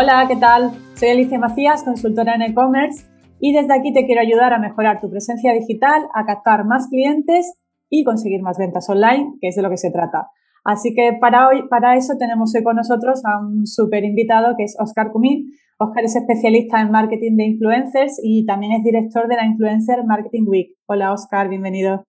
Hola, ¿qué tal? Soy Alicia Macías, consultora en e-commerce y desde aquí te quiero ayudar a mejorar tu presencia digital, a captar más clientes y conseguir más ventas online, que es de lo que se trata. Así que para hoy, para eso tenemos hoy con nosotros a un súper invitado que es Oscar Cumín. Oscar es especialista en marketing de influencers y también es director de la Influencer Marketing Week. Hola Oscar, bienvenido.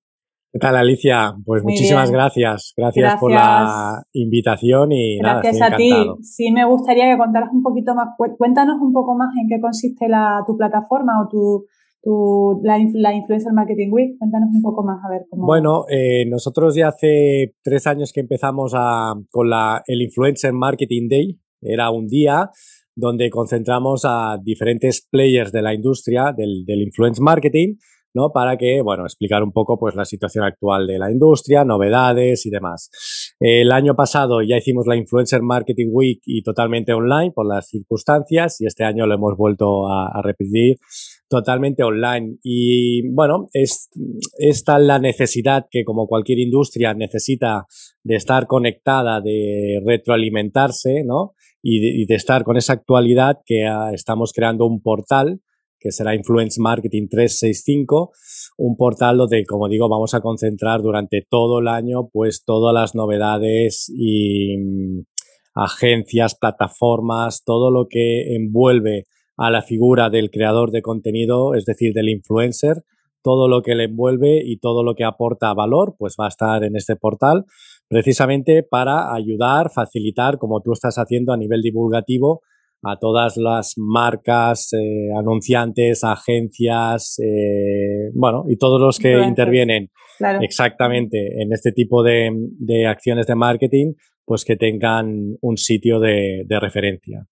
¿Qué tal, Alicia? Pues muchísimas gracias. gracias. por la invitación y gracias a ti. Sí, me gustaría que contaras un poquito más. Cuéntanos un poco más en qué consiste la, tu plataforma o tu, tu la, Influencer Marketing Week. Cuéntanos un poco más a ver cómo. Bueno, eh, nosotros ya hace tres años que empezamos a, con la, el Influencer Marketing Day. Era un día donde concentramos a diferentes players de la industria del, del influence marketing ¿no? Para que, bueno, explicar un poco pues la situación actual de la industria, novedades y demás. El año pasado ya hicimos la Influencer Marketing Week y totalmente online por las circunstancias y este año lo hemos vuelto a, repetir totalmente online. Y bueno, es, esta la necesidad que como cualquier industria necesita de estar conectada, de retroalimentarse, ¿no? Y de, estar con esa actualidad que ah, estamos creando un portal que será Influence Marketing 365, un portal donde, como digo, vamos a concentrar durante todo el año pues todas las novedades y mm, agencias, plataformas, todo lo que envuelve a la figura del creador de contenido, es decir, del influencer, todo lo que le envuelve y todo lo que aporta valor, pues va a estar en este portal, precisamente para ayudar, facilitar, como tú estás haciendo a nivel divulgativo, a todas las marcas, eh, anunciantes, agencias, eh, bueno, y todos los que intervienen. Exactamente en este tipo de, acciones de marketing, pues que tengan un sitio de, referencia.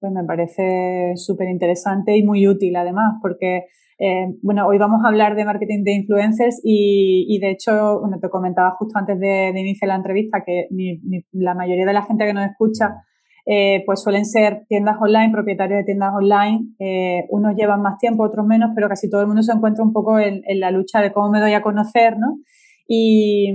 Pues me parece súper interesante y muy útil además, porque eh, bueno, hoy vamos a hablar de marketing de influencers y, de hecho, bueno, te comentaba justo antes de, iniciar la entrevista que la mayoría de la gente que nos escucha eh, pues suelen ser tiendas online, propietarios de tiendas online. Eh, unos llevan más tiempo, otros menos, pero casi todo el mundo se encuentra un poco en, la lucha de cómo me doy a conocer, ¿no? Y,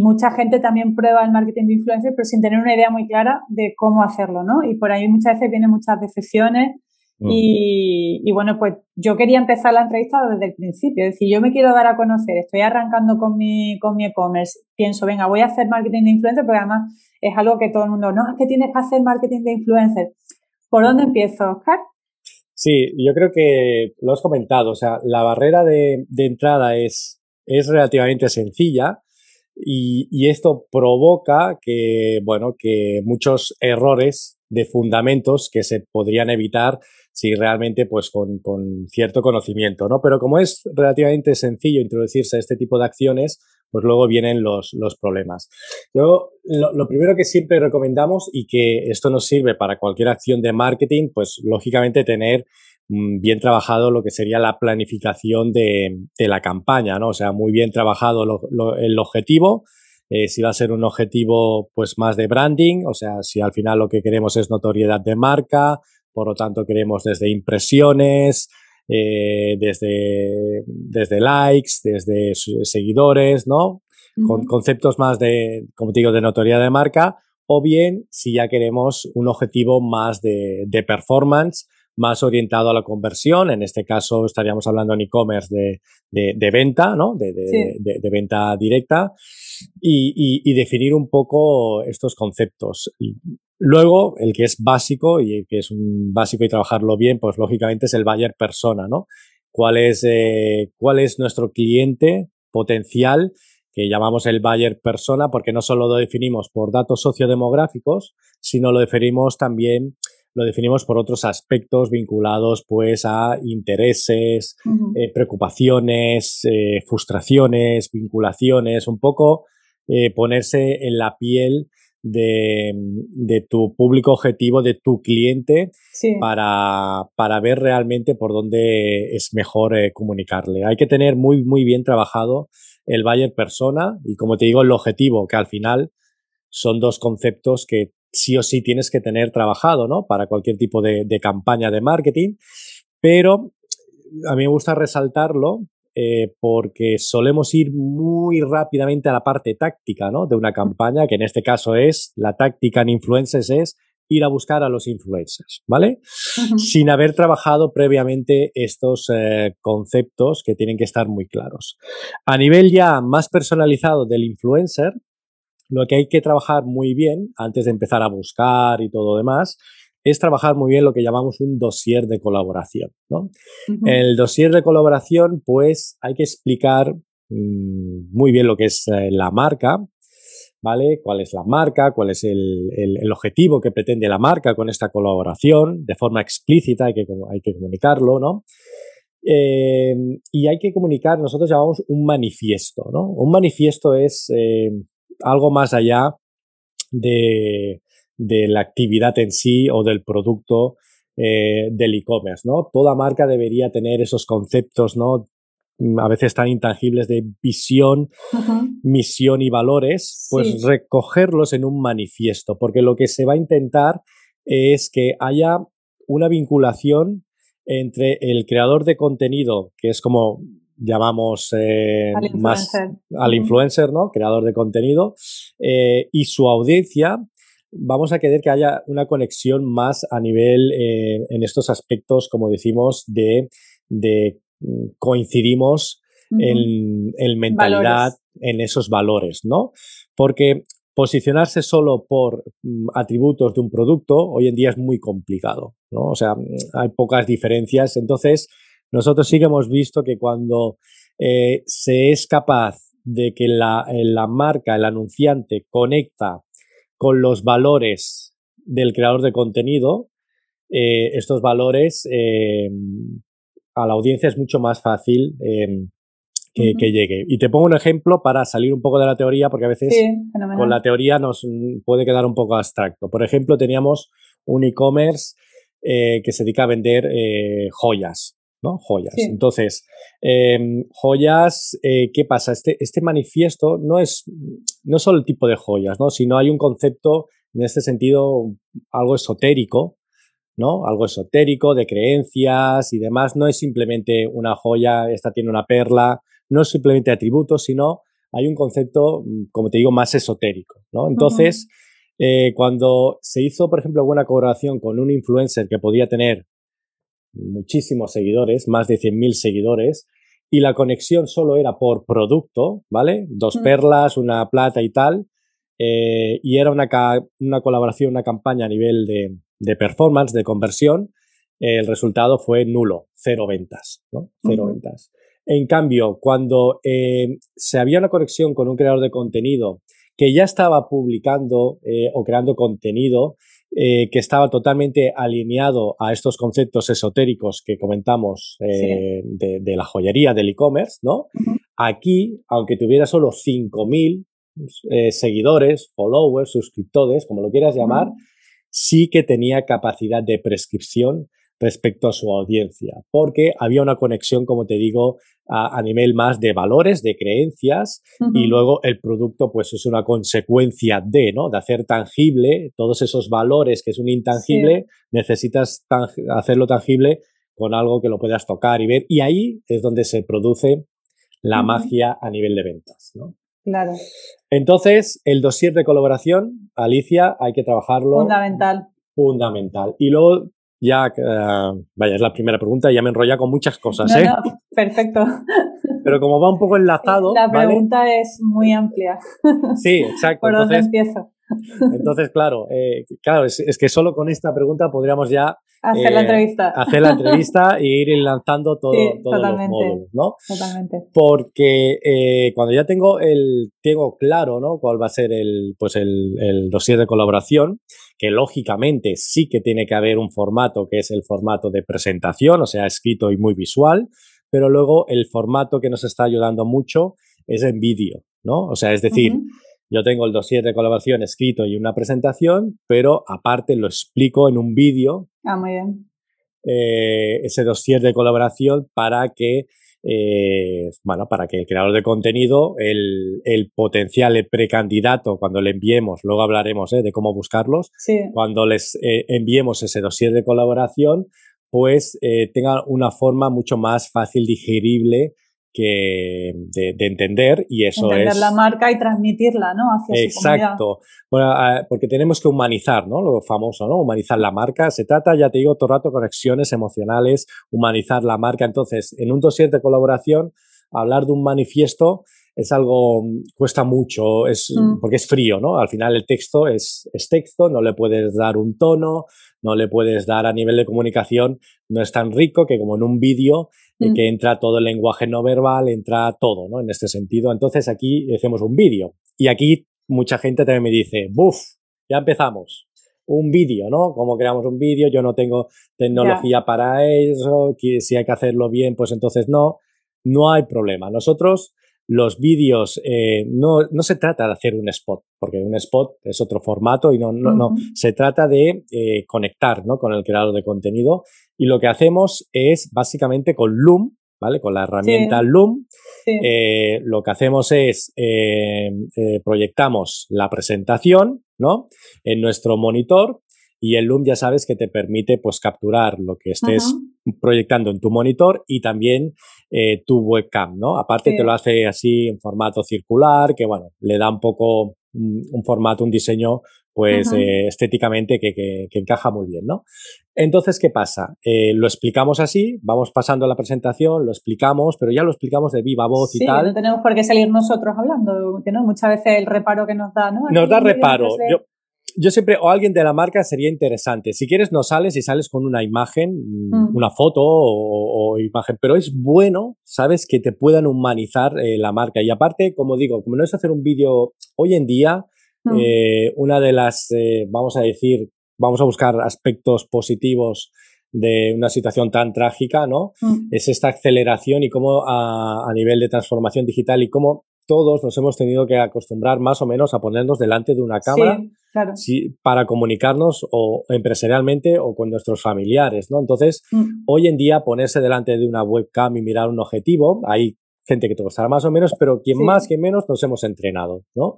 mucha gente también prueba el marketing de influencer, pero sin tener una idea muy clara de cómo hacerlo, ¿no? Y por ahí muchas veces vienen muchas decepciones y, bueno, pues yo quería empezar la entrevista desde el principio, es decir, yo me quiero dar a conocer, estoy arrancando con mi con mi e-commerce, pienso, venga, voy a hacer marketing de influencer, porque además es algo que todo el mundo, no, es que tienes que hacer marketing de influencer. ¿Por dónde empiezo, Oscar? Sí, yo creo que lo has comentado, o sea, la barrera de, entrada es, es relativamente sencilla y, y, esto provoca que, bueno, que muchos errores de fundamentos que se podrían evitar si realmente pues con, cierto conocimiento, ¿no? Pero como es relativamente sencillo introducirse a este tipo de acciones, pues luego vienen los, problemas. Luego, lo, primero que siempre recomendamos y que esto nos sirve para cualquier acción de marketing, pues lógicamente tener mm, bien trabajado lo que sería la planificación de, la campaña, ¿no? O sea, muy bien trabajado el objetivo, eh, si va a ser un objetivo pues más de branding, o sea, si al final lo que queremos es notoriedad de marca, por lo tanto queremos desde impresiones, eh, desde, desde likes, desde seguidores, ¿no? Con conceptos más de, como te digo, de notoriedad de marca, o bien si ya queremos un objetivo más de, performance, más orientado a la conversión, en este caso estaríamos hablando en e-commerce de, venta, ¿no? De, de, venta directa y, definir un poco estos conceptos. Luego, el que es básico y el que es un básico y trabajarlo bien, pues lógicamente es el buyer persona, ¿no? ¿Cuál es, eh, cuál es nuestro cliente potencial que llamamos el buyer persona? Porque no solo lo definimos por datos sociodemográficos, sino lo definimos también lo definimos por otros aspectos vinculados pues a intereses, eh, preocupaciones, eh, frustraciones, vinculaciones, un poco ponerse en la piel de, tu público objetivo, de tu cliente, para, para, ver realmente por dónde es mejor eh, comunicarle. Hay que tener muy, muy bien trabajado el buyer persona y, como te digo, el objetivo, que al final son dos conceptos que sí o sí tienes que tener trabajado, ¿no? Para cualquier tipo de, de campaña de marketing. Pero a mí me gusta resaltarlo eh, porque solemos ir muy rápidamente a la parte táctica ¿no? de una campaña, que en este caso es, la táctica en influencers es ir a buscar a los influencers, ¿vale? Sin haber trabajado previamente estos eh, conceptos que tienen que estar muy claros. A nivel ya más personalizado del influencer, lo que hay que trabajar muy bien antes de empezar a buscar y todo demás es trabajar muy bien lo que llamamos un dossier de colaboración. ¿no? El dossier de colaboración, pues hay que explicar mm, muy bien lo que es eh, la marca, ¿vale? ¿Cuál es la marca? ¿Cuál es el, objetivo que pretende la marca con esta colaboración? De forma explícita hay que, hay que comunicarlo, ¿no? Eh, y hay que comunicar, nosotros llamamos un manifiesto, ¿no? Un manifiesto es eh, algo más allá de, la actividad en sí o del producto eh, del e-commerce, ¿no? Toda marca debería tener esos conceptos, ¿no? Mm, a veces tan intangibles de visión, misión y valores, pues recogerlos en un manifiesto, porque lo que se va a intentar es que haya una vinculación entre el creador de contenido, que es como llamamos eh, al más al influencer, ¿no? Creador de contenido, eh, y su audiencia, vamos a querer que haya una conexión más a nivel eh, en estos aspectos, como decimos, de, de coincidimos en, mentalidad, en esos valores, ¿no? Porque posicionarse solo por mm, atributos de un producto hoy en día es muy complicado, ¿no? O sea, hay pocas diferencias. Entonces, nosotros sí que hemos visto que cuando eh, se es capaz de que la, la, marca, el anunciante, conecta con los valores del creador de contenido, eh, estos valores eh, a la audiencia es mucho más fácil em, que, llegue. Y te pongo un ejemplo para salir un poco de la teoría, porque a veces con la teoría nos puede quedar un poco abstracto. Por ejemplo, teníamos un e-commerce eh, que se dedica a vender joyas. ¿No? Joyas. Entonces, em, joyas, eh, ¿qué pasa? Este, este manifiesto no es, no solo el tipo de joyas, ¿no? sino hay un concepto en este sentido algo esotérico, ¿no? Algo esotérico, de creencias y demás. No es simplemente una joya, esta tiene una perla, no es simplemente atributos, sino hay un concepto, como te digo, más esotérico, ¿no? Entonces, eh, cuando se hizo, por ejemplo, una colaboración con un influencer que podía tener muchísimos seguidores, más de 100.000 seguidores, y la conexión solo era por producto, ¿vale? Dos perlas, una plata y tal, eh, y era una, una colaboración, una campaña a nivel de, de performance, de conversión, el resultado fue nulo, cero ventas, ¿no? Cero ventas. En cambio, cuando eh, se había una conexión con un creador de contenido que ya estaba publicando eh, o creando contenido eh, que estaba totalmente alineado a estos conceptos esotéricos que comentamos de, la joyería del e-commerce, ¿no? Aquí, aunque tuviera solo 5.000 seguidores, followers, suscriptores, como lo quieras llamar, sí que tenía capacidad de prescripción respecto a su audiencia, porque había una conexión, como te digo, a, nivel más de valores, de creencias, y luego el producto pues es una consecuencia de, ¿no? De hacer tangible todos esos valores que es un intangible, necesitas hacerlo tangible con algo que lo puedas tocar y ver, y ahí es donde se produce la magia a nivel de ventas, ¿no? Claro. Entonces, el dossier de colaboración, Alicia, hay que trabajarlo. Fundamental. Fundamental. Y luego, ya, eh, vaya, es la primera pregunta, ya me enrolla con muchas cosas, ¿eh? perfecto. Pero como va un poco enlazado. La pregunta es muy amplia. Sí, exacto. ¿Por dónde empiezo? Entonces, claro, eh, claro, es, que solo con esta pregunta podríamos ya hacer la eh, entrevista. Hacer la entrevista e ir lanzando todo, todos los módulos, ¿no? Totalmente. Porque eh, cuando ya tengo el tengo claro, ¿no? Cuál va a ser el, pues el, el dossier de colaboración, que lógicamente sí que tiene que haber un formato que es el formato de presentación, o sea, escrito y muy visual, pero luego el formato que nos está ayudando mucho es en vídeo, ¿no? O sea, es decir, yo tengo el dossier de colaboración escrito y una presentación, pero aparte lo explico en un vídeo. Ah, muy bien. Eh, ese dossier de colaboración para que, eh, bueno, para que el creador de contenido, el, potencial, el precandidato, cuando le enviemos, luego hablaremos eh, de cómo buscarlos, cuando les enviemos ese dossier de colaboración, pues tenga una forma mucho más fácil, digerible que de, entender y eso entender es... la marca y transmitirla, ¿no? Hacia Exacto. bueno, porque tenemos que humanizar, ¿no? Lo famoso, ¿no? Humanizar la marca. Se trata, ya te digo, todo el rato conexiones emocionales, humanizar la marca. Entonces, en un dossier de colaboración, hablar de un manifiesto es algo, cuesta mucho, es, mm. porque es frío, ¿no? Al final el texto es, es texto, no le puedes dar un tono, no le puedes dar a nivel de comunicación, no es tan rico que como en un vídeo mm. que entra todo el lenguaje no verbal, entra todo, ¿no? En este sentido. Entonces aquí hacemos un vídeo y aquí mucha gente también me dice, buf, ya empezamos. Un vídeo, ¿no? ¿Cómo creamos un vídeo? Yo no tengo tecnología para eso, si hay que hacerlo bien, pues entonces no. No hay problema. Nosotros los vídeos, eh, no, no, se trata de hacer un spot, porque un spot es otro formato y no, no, no. se trata de eh, conectar ¿no? con el creador de contenido y lo que hacemos es básicamente con Loom, ¿vale? Con la herramienta Loom, eh, lo que hacemos es proyectamos la presentación, ¿no? En nuestro monitor y el Loom ya sabes que te permite pues capturar lo que estés proyectando en tu monitor y también eh, tu webcam, ¿no? Aparte te lo hace así en formato circular, que bueno, le da un poco un, formato, un diseño pues eh, estéticamente que, que, encaja muy bien, ¿no? Entonces, ¿qué pasa? Eh, lo explicamos así, vamos pasando la presentación, lo explicamos, pero ya lo explicamos de viva voz y tal. no tenemos por qué salir nosotros hablando, que no, muchas veces el reparo que nos da, ¿no? nos da reparo. Yo, yo siempre, o alguien de la marca sería interesante. Si quieres, no sales y sales con una imagen, mm. una foto o, imagen, pero es bueno, sabes, que te puedan humanizar eh, la marca. Y aparte, como digo, como no es hacer un vídeo hoy en día, mm. eh, una de las, eh, vamos a decir, vamos a buscar aspectos positivos de una situación tan trágica, ¿no? Mm. Es esta aceleración y cómo a, a nivel de transformación digital y cómo todos nos hemos tenido que acostumbrar más o menos a ponernos delante de una cámara para comunicarnos o empresarialmente o con nuestros familiares, ¿no? Entonces, mm. hoy en día ponerse delante de una webcam y mirar un objetivo, hay gente que te costará más o menos, pero quien más, quien menos nos hemos entrenado, ¿no?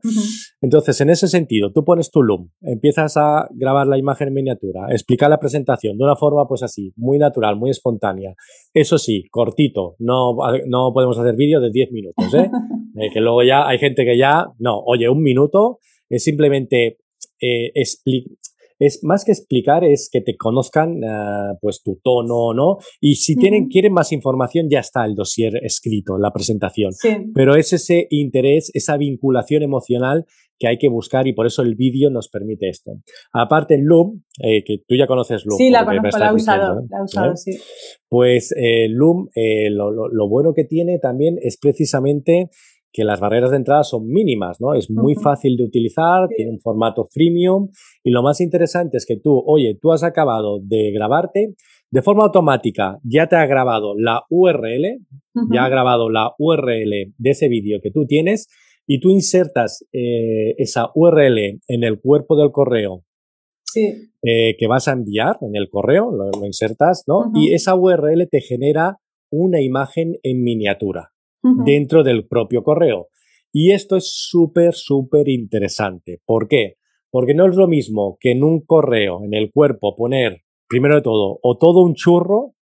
Entonces, en ese sentido, tú pones tu Loom, empiezas a grabar la imagen en miniatura, explicar la presentación de una forma, pues así, muy natural, muy espontánea. Eso sí, cortito, no, no podemos hacer vídeo de 10 minutos, ¿eh? ¿eh? Que luego ya hay gente que ya, no, oye, un minuto es simplemente eh, es más que explicar, es que te conozcan ah, pues tu tono, ¿no? Y si tienen, quieren más información, ya está el dossier escrito, la presentación. Pero es ese interés, esa vinculación emocional que hay que buscar y por eso el vídeo nos permite esto. Aparte, Loom, eh, que tú ya conoces Loom. Sí, la conozco, la he usado, la he usado, sí. Pues eh, Loom, eh, lo, lo, bueno que tiene también es precisamente que las barreras de entrada son mínimas, ¿no? Es muy fácil de utilizar, tiene un formato freemium y lo más interesante es que tú, oye, tú has acabado de grabarte, de forma automática ya te ha grabado la URL, ya ha grabado la URL de ese vídeo que tú tienes y tú insertas eh, esa URL en el cuerpo del correo eh, que vas a enviar en el correo, lo, insertas, ¿no? Y esa URL te genera una imagen en miniatura dentro del propio correo. Y esto es súper, súper interesante. ¿Por qué? Porque no es lo mismo que en un correo, en el cuerpo, poner, primero de todo, o todo un churro,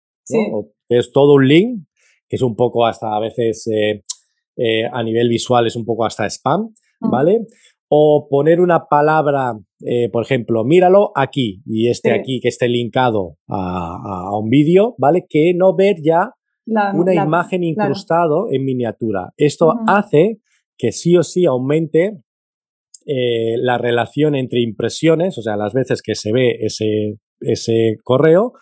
o es todo un link, que es un poco hasta a veces eh, eh, a nivel visual es un poco hasta spam, ¿vale? O poner una palabra, eh, por ejemplo, míralo aquí y este aquí que esté linkado a, a un vídeo, ¿vale? Que no ver ya una imagen incrustado en miniatura. Esto hace que sí o sí aumente eh, la relación entre impresiones, o sea, las veces que se ve ese, ese correo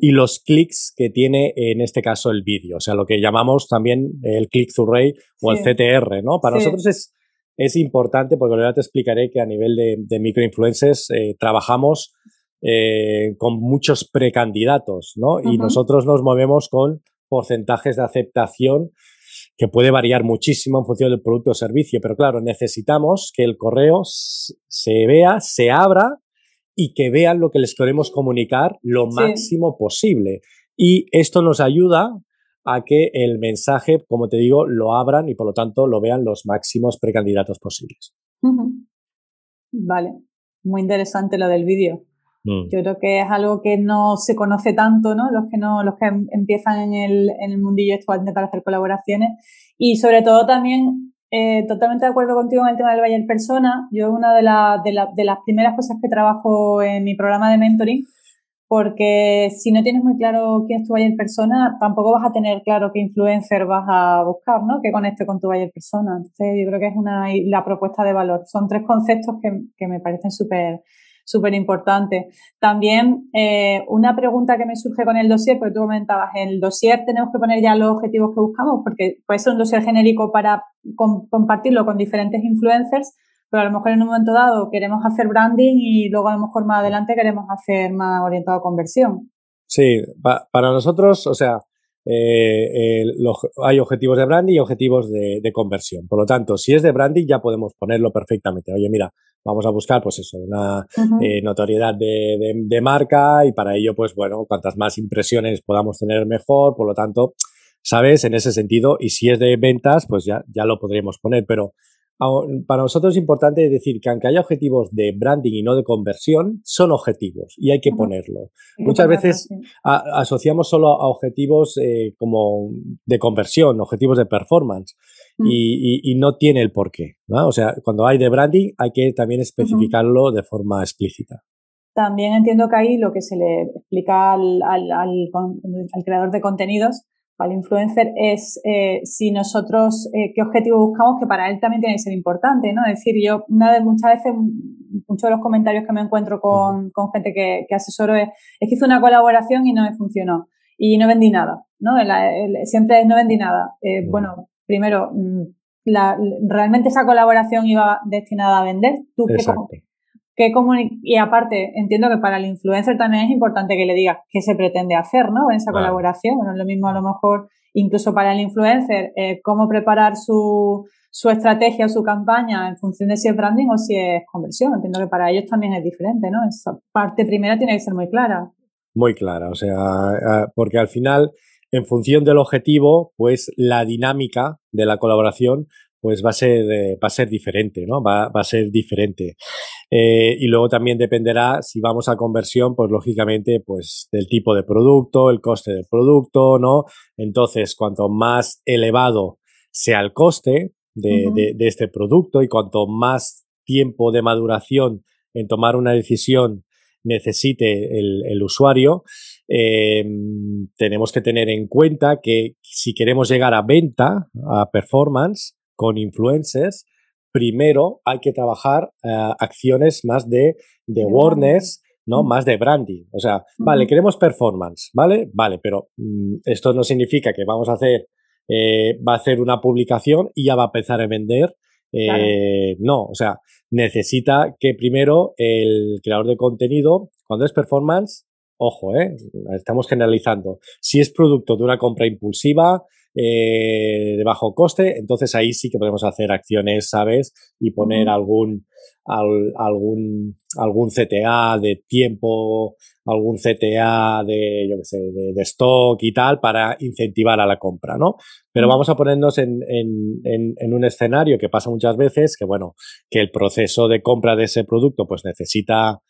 y los clics que tiene en este caso el vídeo, o sea, lo que llamamos también el click-through rate o el CTR, ¿no? Para nosotros es, es importante porque ahora te explicaré que a nivel de, de microinfluencers eh, trabajamos eh, con muchos precandidatos, ¿no? Y nosotros nos movemos con porcentajes de aceptación que puede variar muchísimo en función del producto o servicio, pero claro, necesitamos que el correo se vea, se abra y que vean lo que les queremos comunicar lo máximo posible. Y esto nos ayuda a que el mensaje, como te digo, lo abran y por lo tanto lo vean los máximos precandidatos posibles. Vale, muy interesante lo del vídeo. Mm. Yo creo que es algo que no se conoce tanto, ¿no? Los que no, los que em, empiezan en el, en el mundillo esto a intentar hacer colaboraciones. Y sobre todo también, eh, totalmente de acuerdo contigo en el tema del Bayer Persona. Yo una de, de, de las primeras cosas que trabajo en mi programa de mentoring porque si no tienes muy claro quién es tu buyer persona, tampoco vas a tener claro qué influencer vas a buscar, ¿no? Que conecte con tu buyer persona. Entonces, yo creo que es una la propuesta de valor. Son tres conceptos que, que me parecen súper súper importantes. También eh, una pregunta que me surge con el dossier, porque tú comentabas, en el dossier tenemos que poner ya los objetivos que buscamos, porque puede ser un dossier genérico para compartirlo con diferentes influencers, pero a lo mejor en un momento dado queremos hacer branding y luego a lo mejor más adelante queremos hacer más orientado a conversión. Sí, para nosotros, o sea, eh, hay objetivos de branding y objetivos de, conversión. Por lo tanto, si es de branding ya podemos ponerlo perfectamente. Oye, mira, vamos a buscar pues eso, una eh, notoriedad de, de, marca y para ello, pues bueno, cuantas más impresiones podamos tener mejor. Por lo tanto, ¿sabes? En ese sentido, y si es de ventas, pues ya, ya lo podríamos poner, pero para nosotros es importante decir que aunque haya objetivos de branding y no de conversión, son objetivos y hay que ponerlos. Muchas veces asociamos solo a objetivos eh, como de conversión, objetivos de performance mm. y, no tiene el porqué. O sea, cuando hay de branding hay que también especificarlo de forma explícita. También entiendo que ahí lo que se le explica al, al creador de contenidos al influencer es eh, si nosotros eh, qué objetivo buscamos, que para él también tiene que ser importante, ¿no? Es decir, yo una vez, muchas veces, muchos de los comentarios que me encuentro con, con gente que, que, asesoro es, es que hice una colaboración y no me funcionó y no vendí nada, ¿no? siempre es no vendí nada. Eh, bueno, primero, mm, la, ¿realmente esa colaboración iba destinada a vender? ¿Tú Exacto y aparte, entiendo que para el influencer también es importante que le digas qué se pretende hacer, ¿no? En esa colaboración. Bueno, es lo mismo a lo mejor, incluso para el influencer, eh, cómo preparar su, su estrategia o su campaña en función de si es branding o si es conversión. Entiendo que para ellos también es diferente, ¿no? Esa parte primera tiene que ser muy clara. Muy clara, o sea, porque al final, en función del objetivo, pues la dinámica de la colaboración pues va a ser, eh, va a ser diferente, ¿no? Va, va a ser diferente. Eh, y luego también dependerá si vamos a conversión, pues lógicamente, pues del tipo de producto, el coste del producto, ¿no? Entonces, cuanto más elevado sea el coste de, de, este producto y cuanto más tiempo de maduración en tomar una decisión necesite el, el usuario, eh, tenemos que tener en cuenta que si queremos llegar a venta, a performance, con influencers, primero hay que trabajar eh, acciones más de, de awareness, ¿no? Más de branding. O sea, vale, queremos performance, ¿vale? Vale, pero mm, esto no significa que vamos a hacer, eh, va a hacer una publicación y ya va a empezar a vender. Eh, no, o sea, necesita que primero el creador de contenido, cuando es performance, ojo, ¿eh? estamos generalizando. Si es producto de una compra impulsiva, eh, de bajo coste, entonces ahí sí que podemos hacer acciones, ¿sabes? Y poner algún, algún, algún CTA de tiempo, algún CTA de, yo qué sé, de, stock y tal para incentivar a la compra, ¿no? Pero vamos a ponernos en, en, en, un escenario que pasa muchas veces, que bueno, que el proceso de compra de ese producto pues necesita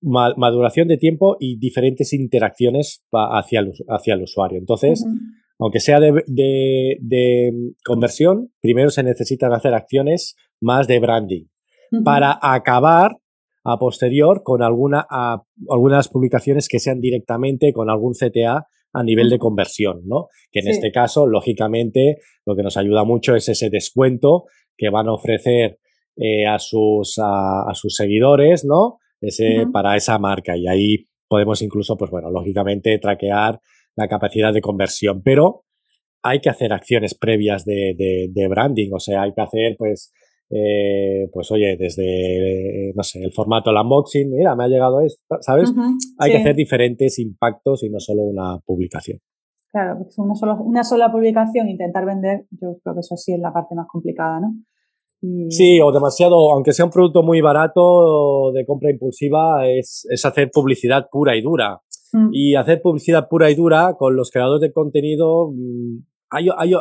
maduración de tiempo y diferentes interacciones hacia el, hacia el usuario. Entonces, aunque sea de, conversión, primero se necesitan hacer acciones más de branding para acabar a posterior con alguna, algunas publicaciones que sean directamente con algún CTA a nivel de conversión, ¿no? Que en este caso, lógicamente, lo que nos ayuda mucho es ese descuento que van a ofrecer eh, a, sus, a, sus seguidores, ¿no? Ese, Para esa marca. Y ahí podemos incluso, pues bueno, lógicamente traquear la capacidad de conversión, pero hay que hacer acciones previas de, de, branding, o sea, hay que hacer, pues, eh, pues oye, desde, no sé, el formato, el unboxing, mira, me ha llegado esto, ¿sabes? hay que hacer diferentes impactos y no solo una publicación. Claro, una, sola, una sola publicación, intentar vender, yo creo que eso sí es la parte más complicada, ¿no? Sí, o demasiado, aunque sea un producto muy barato de compra impulsiva, es, es hacer publicidad pura y dura. Mm. Y hacer publicidad pura y dura con los creadores de contenido, mm, hay, hay,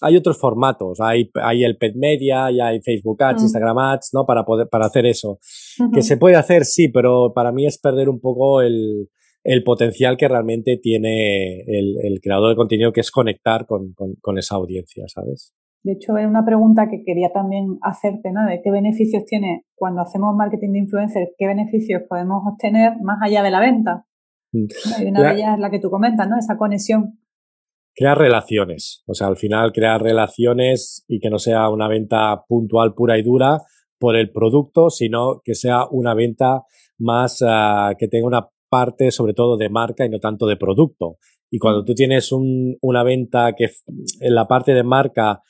hay, otros formatos, hay, hay el Pet Media, y hay Facebook Ads, mm. Instagram Ads, ¿no? Para poder, para hacer eso. Que se puede hacer, sí, pero para mí es perder un poco el, el potencial que realmente tiene el, el, creador de contenido, que es conectar con, con, con, esa audiencia, ¿sabes? De hecho, era una pregunta que quería también hacerte, ¿no? De qué beneficios tiene cuando hacemos marketing de influencers, qué beneficios podemos obtener más allá de la venta. Mm. Y una de ellas es la que tú comentas, ¿no? Esa conexión crear relaciones. O sea, al final crear relaciones y que no sea una venta puntual, pura y dura por el producto, sino que sea una venta más uh, que tenga una parte sobre todo de marca y no tanto de producto. Y cuando mm. tú tienes un, una venta que en la parte de marca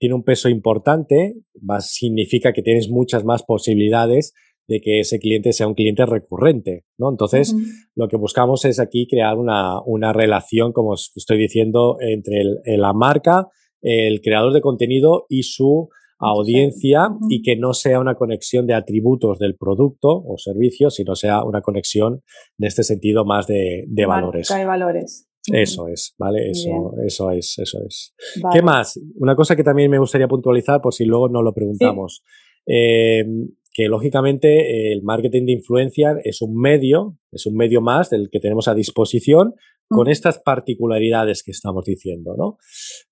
tiene un peso importante, más significa que tienes muchas más posibilidades de que ese cliente sea un cliente recurrente, ¿no? Entonces, lo que buscamos es aquí crear una, una relación, como os estoy diciendo, entre la marca, el creador de contenido y su audiencia y que no sea una conexión de atributos del producto o servicio, sino sea una conexión de este sentido más de, de valores. De valores. Eso es, ¿vale? Eso, eso es, eso es. ¿Qué más? Una cosa que también me gustaría puntualizar, por si luego no lo preguntamos. Eh, que lógicamente el marketing de influencia es un medio, es un medio más del que tenemos a disposición con estas particularidades que estamos diciendo, ¿no?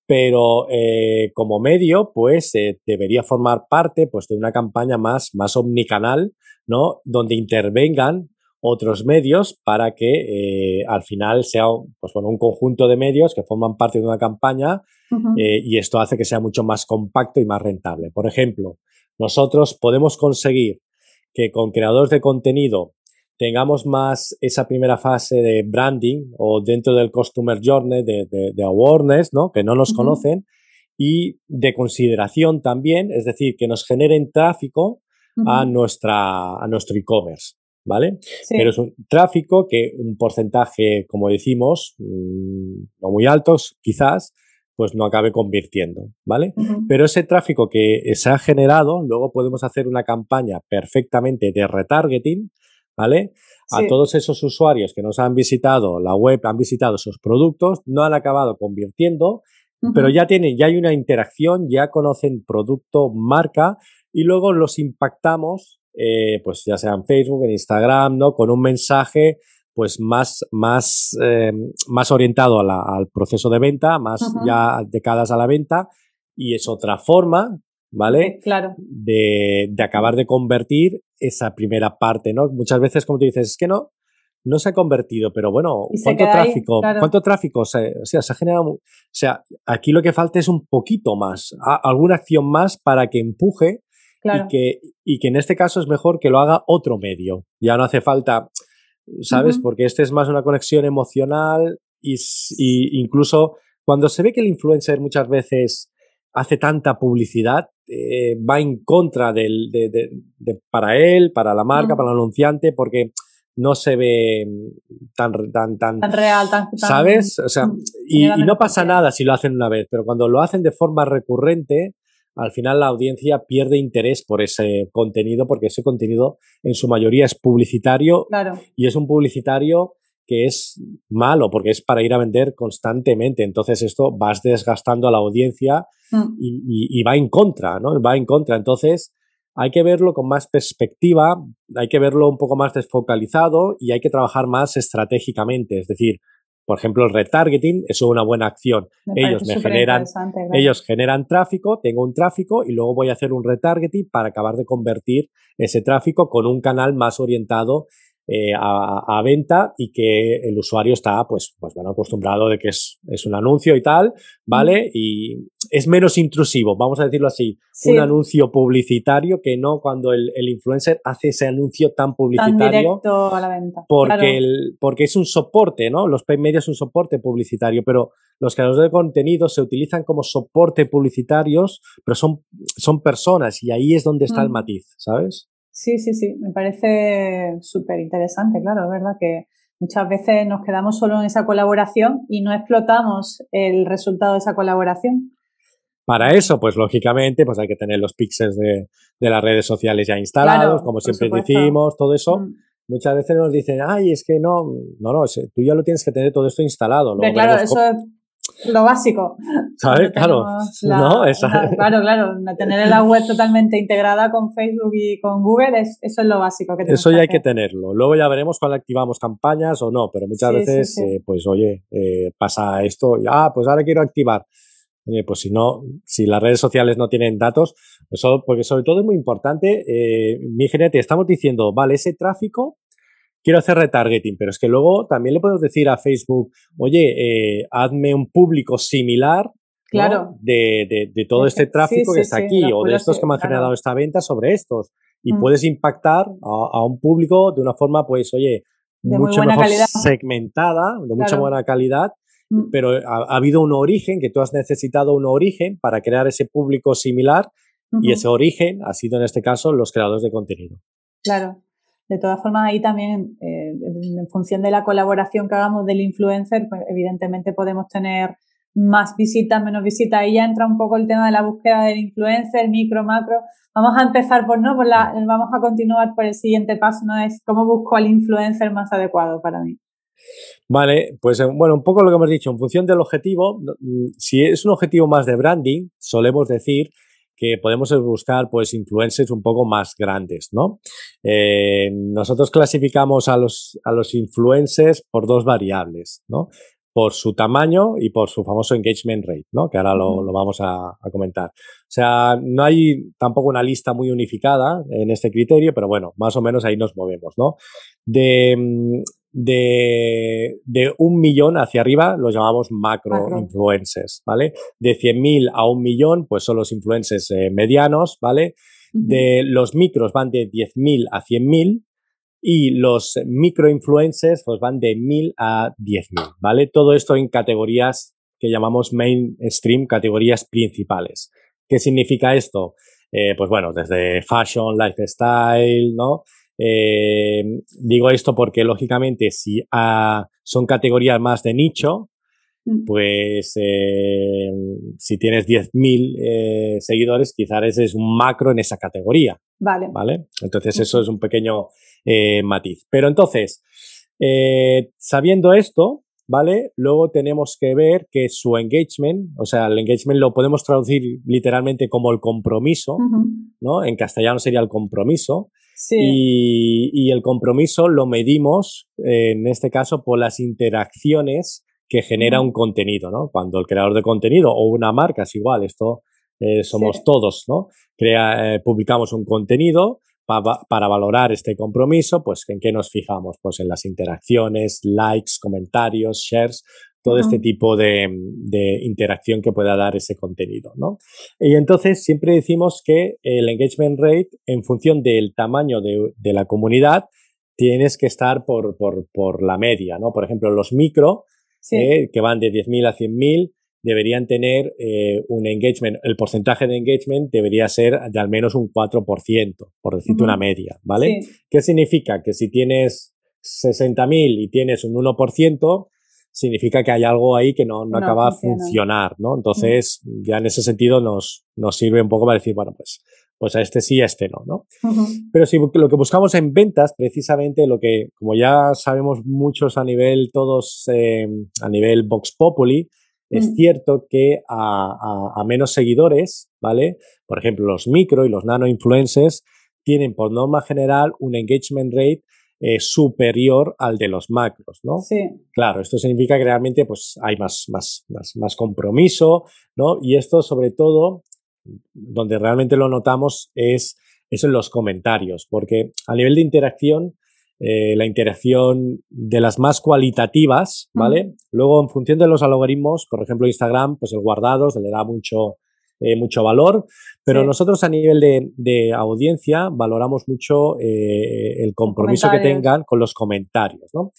Pero eh, como medio, pues eh, debería formar parte pues, de una campaña más, más omnicanal, ¿no? Donde intervengan otros medios para que eh, al final sea pues, bueno, un conjunto de medios que forman parte de una campaña y esto hace que sea mucho más compacto y más rentable. Por ejemplo, nosotros podemos conseguir que con creadores de contenido tengamos más esa primera fase de branding o dentro del customer journey de, de, awareness, ¿no? Que no nos conocen y de consideración también, es decir, que nos generen tráfico a, nuestra, a nuestro e-commerce, ¿vale? Pero es un tráfico que un porcentaje, como decimos, mm, no muy altos quizás, pues no acabe convirtiendo, ¿vale? Pero ese tráfico que se ha generado, luego podemos hacer una campaña perfectamente de retargeting, ¿vale? A todos esos usuarios que nos han visitado la web, han visitado esos productos, no han acabado convirtiendo, pero ya tienen, ya hay una interacción, ya conocen producto, marca, y luego los impactamos, eh, pues ya sea en Facebook, en Instagram, ¿no? Con un mensaje pues más, más, eh, más orientado al proceso de venta, más ya de ya a la venta, y es otra forma, ¿vale? Claro. De, de, acabar de convertir esa primera parte, ¿no? Muchas veces, como tú dices, es que no, no se ha convertido, pero bueno, ¿cuánto tráfico? ¿Cuánto tráfico? Se, o sea, se ha generado. O sea, aquí lo que falta es un poquito más, alguna acción más para que empuje y, que, y que en este caso es mejor que lo haga otro medio. Ya no hace falta ¿sabes? Porque este es más una conexión emocional y, incluso cuando se ve que el influencer muchas veces hace tanta publicidad, eh, va en contra del, de, para él, para la marca, para el anunciante, porque no se ve tan, tan, tan, tan real, tan, ¿sabes? O sea, y, y, no pasa nada si lo hacen una vez, pero cuando lo hacen de forma recurrente, al final la audiencia pierde interés por ese contenido porque ese contenido en su mayoría es publicitario y es un publicitario que es malo porque es para ir a vender constantemente. Entonces esto vas desgastando a la audiencia mm. y, va en contra, ¿no? Va en contra. Entonces hay que verlo con más perspectiva, hay que verlo un poco más desfocalizado y hay que trabajar más estratégicamente. Es decir, por ejemplo, el retargeting es una buena acción. ellos me generan, ellos generan tráfico, tengo un tráfico y luego voy a hacer un retargeting para acabar de convertir ese tráfico con un canal más orientado eh, a, venta y que el usuario está pues, pues bueno, acostumbrado de que es, es un anuncio y tal, ¿vale? Y es menos intrusivo, vamos a decirlo así, un anuncio publicitario que no cuando el, influencer hace ese anuncio tan publicitario. Tan directo a la venta. Porque, el, porque es un soporte, ¿no? Los paid media es un soporte publicitario, pero los creadores de contenido se utilizan como soporte publicitarios, pero son, son personas y ahí es donde está el matiz, ¿sabes? Sí, sí, sí, me parece súper interesante, claro, es verdad que muchas veces nos quedamos solo en esa colaboración y no explotamos el resultado de esa colaboración. Para eso, pues lógicamente, pues hay que tener los píxeles de, las redes sociales ya instalados, como siempre decimos, todo eso. Mm. Muchas veces nos dicen, ay, es que no, no, no, tú ya lo tienes que tener todo esto instalado. claro, eso lo básico. ¿Sabes? Claro. no, claro, claro. Tener la web totalmente integrada con Facebook y con Google, es, eso es lo básico que Eso ya hay que tenerlo. Luego ya veremos cuando activamos campañas o no, pero muchas veces, eh, pues oye, eh, pasa esto, y, ah, pues ahora quiero activar. Oye, pues si no, si las redes sociales no tienen datos, pues porque sobre todo es muy importante, eh, mi gerente, estamos diciendo, vale, ese tráfico quiero hacer retargeting, pero es que luego también le podemos decir a Facebook, oye, eh, hazme un público similar claro. de, todo este tráfico que está aquí o de estos que me han generado esta venta sobre estos. Y mm. puedes impactar a, un público de una forma, pues, oye, mucho mejor segmentada, de mucha buena calidad, mm. pero ha, habido un origen, que tú has necesitado un origen para crear ese público similar y ese origen ha sido en este caso los creadores de contenido. Claro. De todas formas, ahí también, eh, en función de la colaboración que hagamos del influencer, pues evidentemente podemos tener más visitas, menos visitas. Ahí ya entra un poco el tema de la búsqueda del influencer, micro, macro. Vamos a empezar por no, por la, vamos a continuar por el siguiente paso, ¿no? Es cómo busco al influencer más adecuado para mí. Vale, pues eh, bueno, un poco lo que hemos dicho, en función del objetivo, mm, si es un objetivo más de branding, solemos decir que podemos buscar pues influencers un poco más grandes, ¿no? Eh, nosotros clasificamos a los, a los influencers por dos variables, ¿no? Por su tamaño y por su famoso engagement rate, ¿no? Que ahora lo, lo vamos a, a, comentar. O sea, no hay tampoco una lista muy unificada en este criterio, pero bueno, más o menos ahí nos movemos, ¿no? De, mm, de, de, un millón hacia arriba los llamamos macro, influencers, ¿vale? De 100.000 a un millón, pues son los influencers eh, medianos, ¿vale? De los micros van de 10.000 a 100.000 y los micro influencers pues van de 1.000 a 10.000, ¿vale? Todo esto en categorías que llamamos mainstream, categorías principales. ¿Qué significa esto? Eh, pues bueno, desde fashion, lifestyle, ¿no? Eh, digo esto porque, lógicamente, si son categorías más de nicho, mm. pues eh, si tienes 10.000 eh, seguidores, quizás ese es un macro en esa categoría. Vale. ¿Vale? Entonces, eso es un pequeño matiz. Pero entonces, sabiendo esto, ¿vale? Luego tenemos que ver que su engagement, o sea, el engagement lo podemos traducir literalmente como el compromiso, ¿no? En castellano sería el compromiso. Y, el compromiso lo medimos, eh, en este caso, por las interacciones que genera un contenido, ¿no? Cuando el creador de contenido o una marca es igual, esto eh, somos todos, ¿no? Crea, eh, publicamos un contenido para valorar este compromiso, pues ¿en qué nos fijamos? Pues en las interacciones, likes, comentarios, shares, todo este tipo de, interacción que pueda dar ese contenido, ¿no? Y entonces siempre decimos que el engagement rate, en función del tamaño de, la comunidad, tienes que estar por, la media, ¿no? Por ejemplo, los micro, eh, que van de 10.000 a 100.000, deberían tener eh, un engagement, el porcentaje de engagement debería ser de al menos un 4%, por decirte una media, ¿vale? ¿Qué significa? Que si tienes 60.000 y tienes un 1%, significa que hay algo ahí que no, no, acaba de funcionar, ¿no? Entonces, ya en ese sentido nos, nos sirve un poco para decir, bueno, pues, pues a este sí, a este no, ¿no? Pero si lo que buscamos en ventas, precisamente lo que, como ya sabemos muchos a nivel, todos eh, a nivel Vox Populi, es mm. cierto que a, a, a, menos seguidores, ¿vale? Por ejemplo, los micro y los nano influencers tienen por norma general un engagement rate eh, superior al de los macros, ¿no? Sí. Claro, esto significa que realmente pues, hay más, más, más, más compromiso, ¿no? Y esto sobre todo, donde realmente lo notamos es, es en los comentarios, porque a nivel de interacción, eh, la interacción de las más cualitativas, ¿vale? Luego, en función de los algoritmos, por ejemplo, Instagram, pues el guardado se le da mucho, eh, mucho valor, pero nosotros a nivel de, audiencia valoramos mucho eh, el compromiso que tengan con los comentarios, ¿no?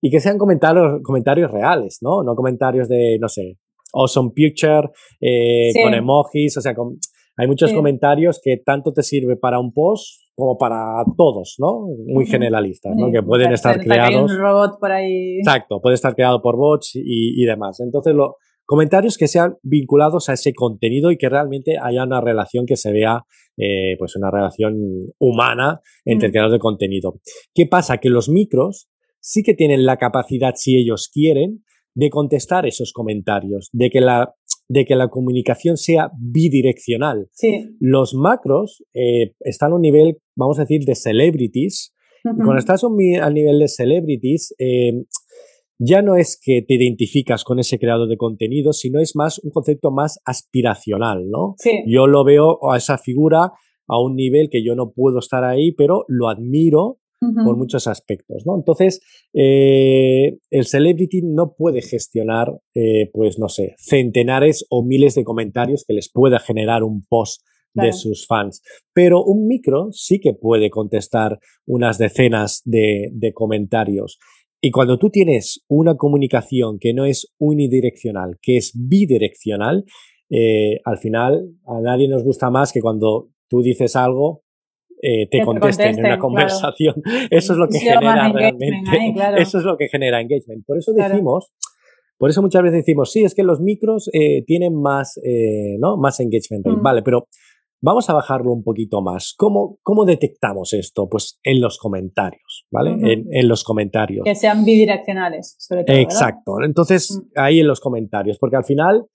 Y que sean comentarios, comentarios reales, ¿no? No comentarios de, no sé, awesome picture, con emojis, o sea, hay muchos comentarios que tanto te sirve para un post como para todos, ¿no? Muy generalistas, ¿no? Que pueden estar creados. un robot por ahí. Exacto, puede estar creado por bots y, y demás. Entonces, Comentarios que sean vinculados a ese contenido y que realmente haya una relación que se vea, eh, pues una relación humana entre el creador de contenido. ¿Qué pasa? Que los micros sí que tienen la capacidad, si ellos quieren, de contestar esos comentarios, de que la, de que la comunicación sea bidireccional. Los macros eh, están a un nivel, vamos a decir, de celebrities. Y cuando estás al nivel de celebrities, eh, ya no es que te identificas con ese creador de contenido, sino es más un concepto más aspiracional, ¿no? Yo lo veo a esa figura a un nivel que yo no puedo estar ahí, pero lo admiro por muchos aspectos, ¿no? Entonces, eh, el celebrity no puede gestionar, eh, pues no sé, centenares o miles de comentarios que les pueda generar un post de sus fans. Pero un micro sí que puede contestar unas decenas de, comentarios. Y cuando tú tienes una comunicación que no es unidireccional, que es bidireccional, eh, al final a nadie nos gusta más que cuando tú dices algo eh, te, contesten, en una conversación. Eso es lo que genera realmente. Eso es lo que genera engagement. Por eso decimos, por eso muchas veces decimos, sí, es que los micros eh, tienen más, eh, ¿no? más engagement mm. Vale, pero vamos a bajarlo un poquito más. ¿Cómo, cómo detectamos esto? Pues en los comentarios, ¿vale? en, los comentarios. Que sean bidireccionales, sobre todo. Exacto. Entonces, mm. ahí en los comentarios, porque al final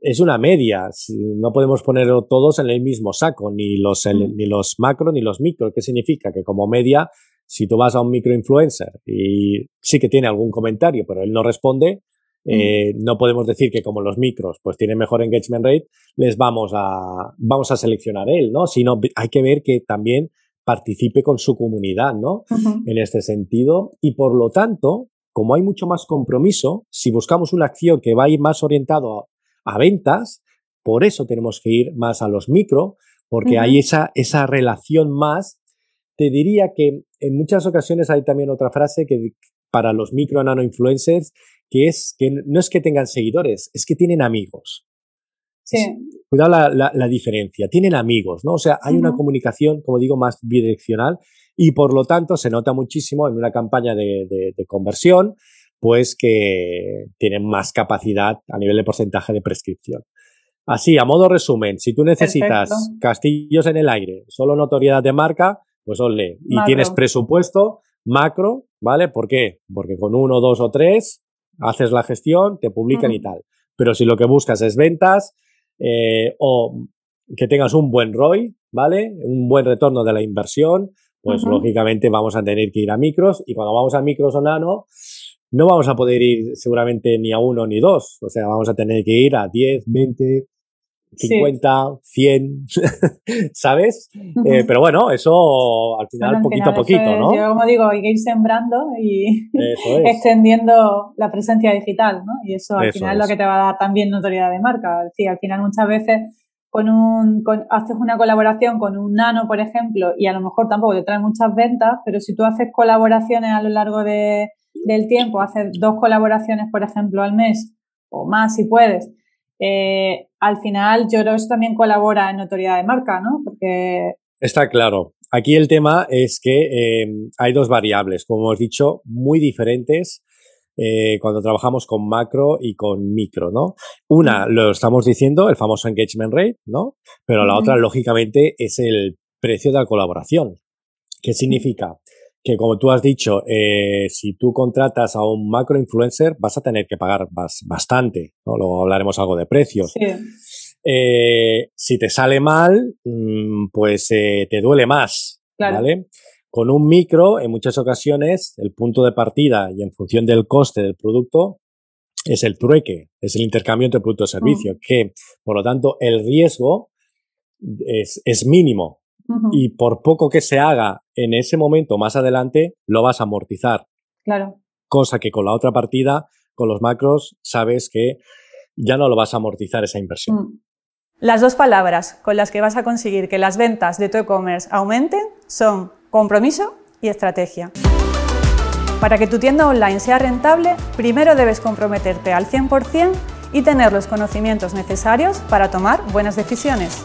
es una media. No podemos ponerlo todos en el mismo saco, ni los, mm. ni los macro ni los micro. ¿Qué significa? Que como media, si tú vas a un microinfluencer y sí que tiene algún comentario, pero él no responde, mm. eh, no podemos decir que como los micros pues tienen mejor engagement rate, les vamos a, vamos a seleccionar él, ¿no? Sino hay que ver que también participe con su comunidad, ¿no? En este sentido. Y por lo tanto, como hay mucho más compromiso, si buscamos una acción que va a ir más orientado a ventas, por eso tenemos que ir más a los micro, porque hay esa, esa relación más. Te diría que en muchas ocasiones hay también otra frase que para los micro nano influencers, que es que no es que tengan seguidores, es que tienen amigos. Sí. Cuidado la, la, diferencia, tienen amigos, ¿no? O sea, hay una comunicación, como digo, más bidireccional y por lo tanto se nota muchísimo en una campaña de, de conversión pues que tienen más capacidad a nivel de porcentaje de prescripción. Así, a modo resumen, si tú necesitas castillos en el aire, solo notoriedad de marca, pues ole. Y tienes presupuesto macro, ¿vale? ¿Por qué? Porque con uno, dos o tres haces la gestión, te publican y tal. Pero si lo que buscas es ventas eh, o que tengas un buen ROI, ¿vale? Un buen retorno de la inversión, pues lógicamente vamos a tener que ir a micros y cuando vamos a micros o nano, no vamos a poder ir seguramente ni a uno ni dos. O sea, vamos a tener que ir a 10, 20, 50, 100, ¿sabes? Eh, pero bueno, eso al final, poquito a poquito, ¿no? Yo, como digo, hay que ir sembrando y extendiendo la presencia digital, ¿no? Y eso al final es lo que te va a dar también notoriedad de marca. Es decir, al final muchas veces con un, haces una colaboración con un nano, por ejemplo, y a lo mejor tampoco te trae muchas ventas, pero si tú haces colaboraciones a lo largo de, del tiempo, hacer dos colaboraciones, por ejemplo, al mes o más si puedes, eh, al final yo creo que eso también colabora en notoriedad de marca, ¿no? Porque... Está claro. Aquí el tema es que eh, hay dos variables, como hemos dicho, muy diferentes eh, cuando trabajamos con macro y con micro, ¿no? Una, lo estamos diciendo, el famoso engagement rate, ¿no? Pero la otra, lógicamente, es el precio de la colaboración. ¿Qué significa? Que como tú has dicho, eh, si tú contratas a un macro influencer, vas a tener que pagar bastante, ¿no? Luego hablaremos algo de precios. Eh, si te sale mal, mm, pues eh, te duele más, ¿vale? Con un micro, en muchas ocasiones, el punto de partida y en función del coste del producto es el trueque, es el intercambio entre producto y servicio, mm. que por lo tanto el riesgo es, es mínimo, y por poco que se haga en ese momento más adelante, lo vas a amortizar. Claro. Cosa que con la otra partida, con los macros, sabes que ya no lo vas a amortizar esa inversión. Mm. Las dos palabras con las que vas a conseguir que las ventas de tu e-commerce aumenten son compromiso y estrategia. Para que tu tienda online sea rentable, primero debes comprometerte al 100% y tener los conocimientos necesarios para tomar buenas decisiones.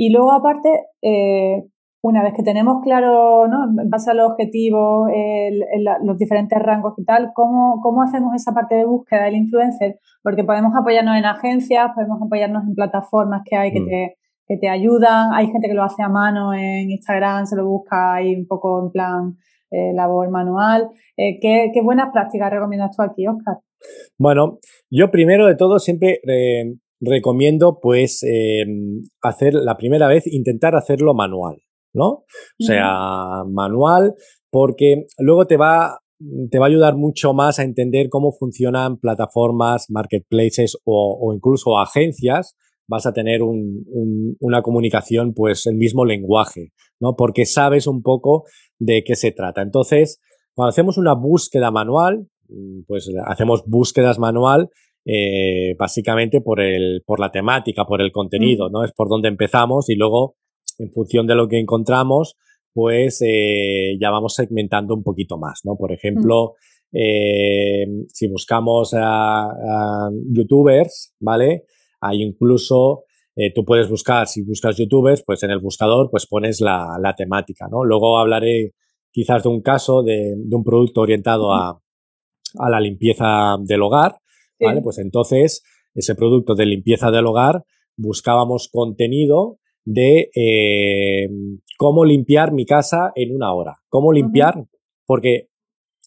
Y luego, aparte, eh, una vez que tenemos claro, ¿no? en base a los objetivos, los diferentes rangos y tal, ¿cómo, ¿cómo hacemos esa parte de búsqueda del influencer? Porque podemos apoyarnos en agencias, podemos apoyarnos en plataformas que hay que, mm. te, que te ayudan. Hay gente que lo hace a mano en Instagram, se lo busca ahí un poco en plan eh, labor manual. Eh, ¿qué, ¿qué, buenas prácticas recomiendas tú aquí, Oscar? Bueno, yo primero de todo siempre eh, recomiendo pues em, hacer la primera vez, intentar hacerlo manual, ¿no? O sea, manual, porque luego te va, te va a ayudar mucho más a entender cómo funcionan plataformas, marketplaces o, incluso agencias. Vas a tener una comunicación, pues el mismo lenguaje, ¿no? Porque sabes un poco de qué se trata. Entonces, cuando hacemos una búsqueda manual, pues hacemos búsquedas manual eh, básicamente por, el, por la temática, por el contenido, mm. ¿no? Es por donde empezamos y luego, en función de lo que encontramos, pues eh, ya vamos segmentando un poquito más, ¿no? Por ejemplo, mm. eh, si buscamos a, youtubers, ¿vale? Hay incluso, tú puedes buscar, si buscas youtubers, pues en el buscador, pues pones la, la temática, ¿no? Luego hablaré quizás de un caso de, de un producto orientado a, a la limpieza del hogar, ¿vale? Pues entonces, ese producto de limpieza del hogar, buscábamos contenido de eh, cómo limpiar mi casa en una hora. Cómo limpiar, porque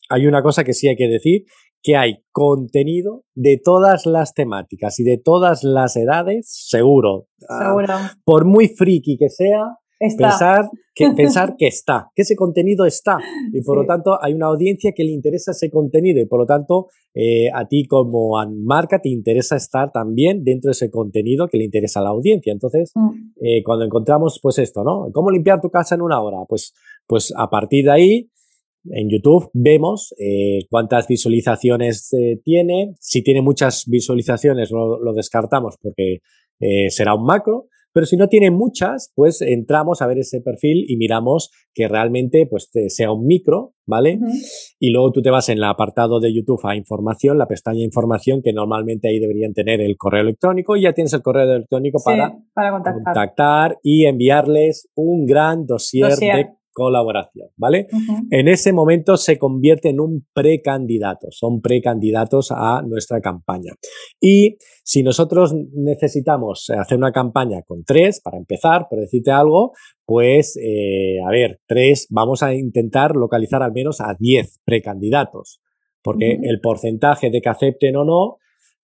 hay una cosa que sí hay que decir, que hay contenido de todas las temáticas y de todas las edades, seguro. Ah, seguro. por muy friki que sea, Pensar que, pensar que está, que ese contenido está. Y por lo tanto hay una audiencia que le interesa ese contenido y por lo tanto eh, a ti como marca te interesa estar también dentro de ese contenido que le interesa a la audiencia. Entonces, mm. eh, cuando encontramos pues esto, ¿no? ¿Cómo limpiar tu casa en una hora? Pues, pues a partir de ahí en YouTube vemos eh, cuántas visualizaciones tiene. Si tiene muchas visualizaciones lo descartamos porque será un macro. Pero si no tiene muchas, pues entramos a ver ese perfil y miramos que realmente pues sea un micro, ¿vale? Y luego tú te vas en el apartado de YouTube a información, la pestaña información, que normalmente ahí deberían tener el correo electrónico y ya tienes el correo electrónico para, para contactar. y enviarles un gran dossier, de colaboración, ¿vale? En ese momento se convierte en un precandidato, son precandidatos a nuestra campaña. Y si nosotros necesitamos hacer una campaña con tres, para empezar, por decirte algo, pues, eh, a ver, tres, vamos a intentar localizar al menos a diez precandidatos, porque el porcentaje de que acepten o no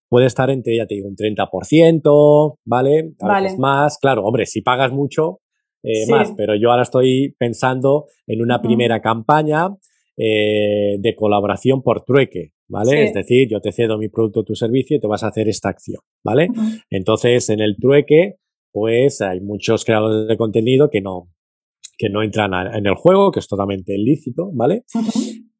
puede estar entre, ya te digo, un 30%, ¿vale? A vale. veces más. Claro, hombre, si pagas mucho, eh, más, pero yo ahora estoy pensando en una primera campaña eh, de colaboración por trueque, ¿vale? Es decir, yo te cedo mi producto o tu servicio y te vas a hacer esta acción, ¿vale? Entonces, en el trueque, pues hay muchos creadores de contenido que no, que no entran en el juego, que es totalmente ilícito, ¿vale?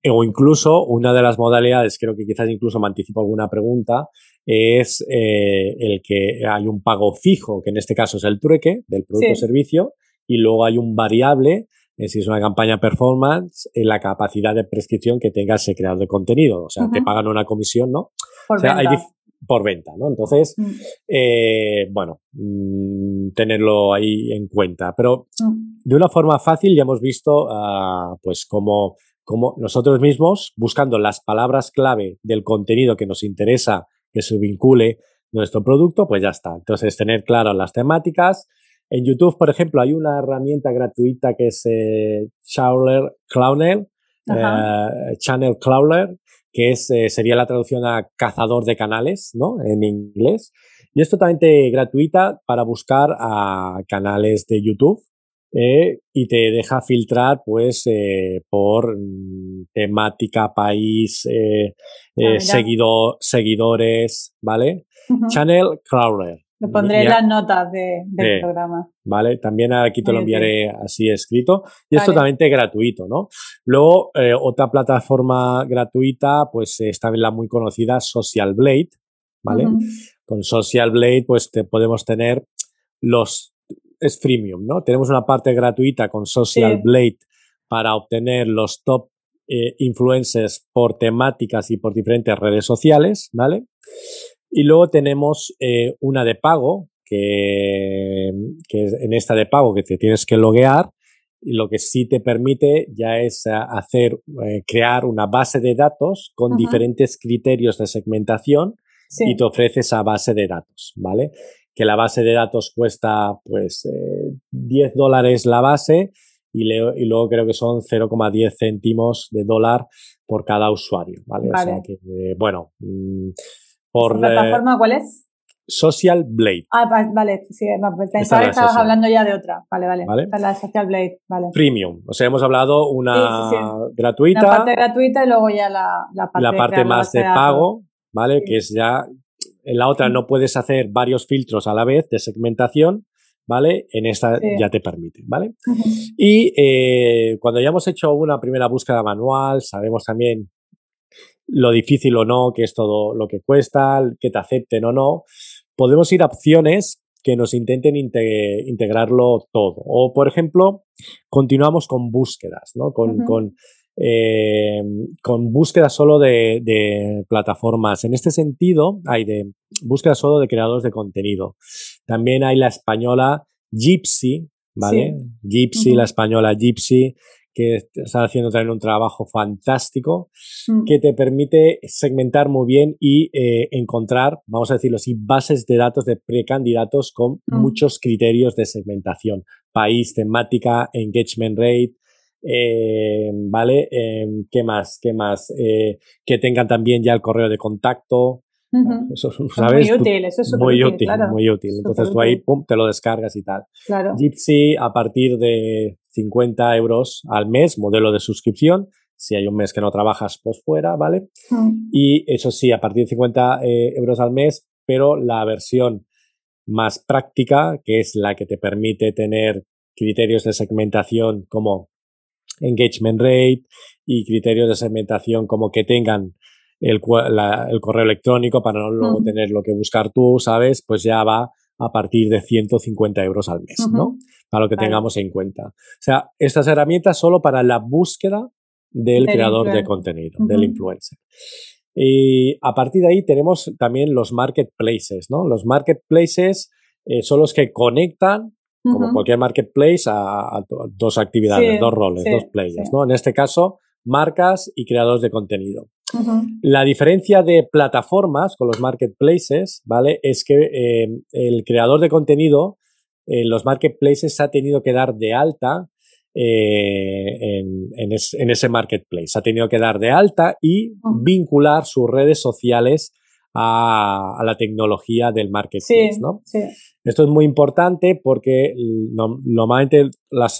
O incluso una de las modalidades, creo que quizás incluso me anticipo alguna pregunta, es eh, el que hay un pago fijo, que en este caso es el trueque del producto o servicio, y luego hay un variable, eh, si es una campaña performance, en la capacidad de prescripción que tenga ese creador de contenido. O sea, te pagan una comisión, ¿no? Por venta. por venta, ¿no? Entonces, mm. eh, bueno, mm, tenerlo ahí en cuenta. Pero mm. de una forma fácil ya hemos visto, ah, pues, como, como nosotros mismos, buscando las palabras clave del contenido que nos interesa que se vincule nuestro producto, pues ya está. Entonces, tener claras las temáticas, en YouTube, por ejemplo, hay una herramienta gratuita que es eh, Channel Clowner, eh, Channel Crawler, que es, eh, sería la traducción a cazador de canales, ¿no? En inglés. Y es totalmente gratuita para buscar a canales de YouTube, eh, y te deja filtrar pues eh, por mm, temática, país, eh, ah, seguidores, ¿vale? Channel Crawler. Lo pondré en las notas del programa. Vale, también aquí te lo enviaré así escrito. Y es totalmente gratuito, ¿no? Luego, otra plataforma gratuita, pues está la muy conocida Social Blade, ¿vale? Con Social Blade, pues te podemos tener los es freemium, ¿no? Tenemos una parte gratuita con Social Blade para obtener los top eh, influencers por temáticas y por diferentes redes sociales, ¿vale? Y luego tenemos eh, una de pago, que, en esta de pago que te tienes que loguear, y lo que sí te permite ya es eh, hacer, crear una base de datos con diferentes criterios de segmentación y te ofrece esa base de datos, ¿vale? que la base de datos cuesta pues 10 eh, dólares la base y, y, luego creo que son 0,10 céntimos de dólar por cada usuario, ¿vale? O sea que, eh, bueno, mm, por... ¿La plataforma cuál es? Social Blade. Ah, vale, sí, pensaba que estabas hablando ya de otra. Vale, vale. ¿Vale? la Social Blade, vale. Premium. O sea, hemos hablado una gratuita. La parte gratuita y luego ya la, la parte, la parte más de pago, ¿vale? Que es ya en la otra no puedes hacer varios filtros a la vez de segmentación, ¿vale? En esta ya te permite, ¿vale? Y eh, cuando ya hemos hecho una primera búsqueda manual, sabemos también lo difícil o no, que es todo lo que cuesta, que te acepten o no, podemos ir a opciones que nos intenten integrarlo todo. O, por ejemplo, continuamos con búsquedas, ¿no? Con, con eh, con búsqueda solo de, plataformas. En este sentido, hay de búsqueda solo de creadores de contenido. También hay la española Gypsy, ¿vale? Gypsy, la española Gypsy, que está haciendo también un trabajo fantástico, mm. que te permite segmentar muy bien y eh, encontrar, vamos a decirlo así, bases de datos de precandidatos con mm. muchos criterios de segmentación. País, temática, engagement rate, eh, ¿Vale? Eh, ¿Qué más? ¿Qué más? Eh, que tengan también ya el correo de contacto. Eso, ¿sabes? Muy útil, eso es muy útil, muy útil. Entonces tú ahí pum, te lo descargas y tal. Claro. Gypsy a partir de 50 euros al mes, modelo de suscripción. Si hay un mes que no trabajas, pues fuera, ¿vale? Y eso sí, a partir de 50 euros al mes, pero la versión más práctica, que es la que te permite tener criterios de segmentación como engagement rate y criterios de segmentación como que tengan el, correo electrónico para no luego tener lo que buscar tú, ¿sabes? Pues ya va a partir de 150 euros al mes, ¿no? Para lo que tengamos en cuenta. O sea, estas herramientas solo para la búsqueda del, creador de contenido, del influencer. Y a partir de ahí tenemos también los marketplaces, ¿no? Los marketplaces eh, son los que conectan como cualquier marketplace, a, dos actividades, dos roles, dos players, ¿no? En este caso, marcas y creadores de contenido. La diferencia de plataformas con los marketplaces, ¿vale? Es que eh, el creador de contenido en los marketplaces ha tenido que dar de alta eh, en, ese marketplace. Ha tenido que dar de alta y vincular sus redes sociales a, la tecnología del marketplace, ¿no? Esto es muy importante porque normalmente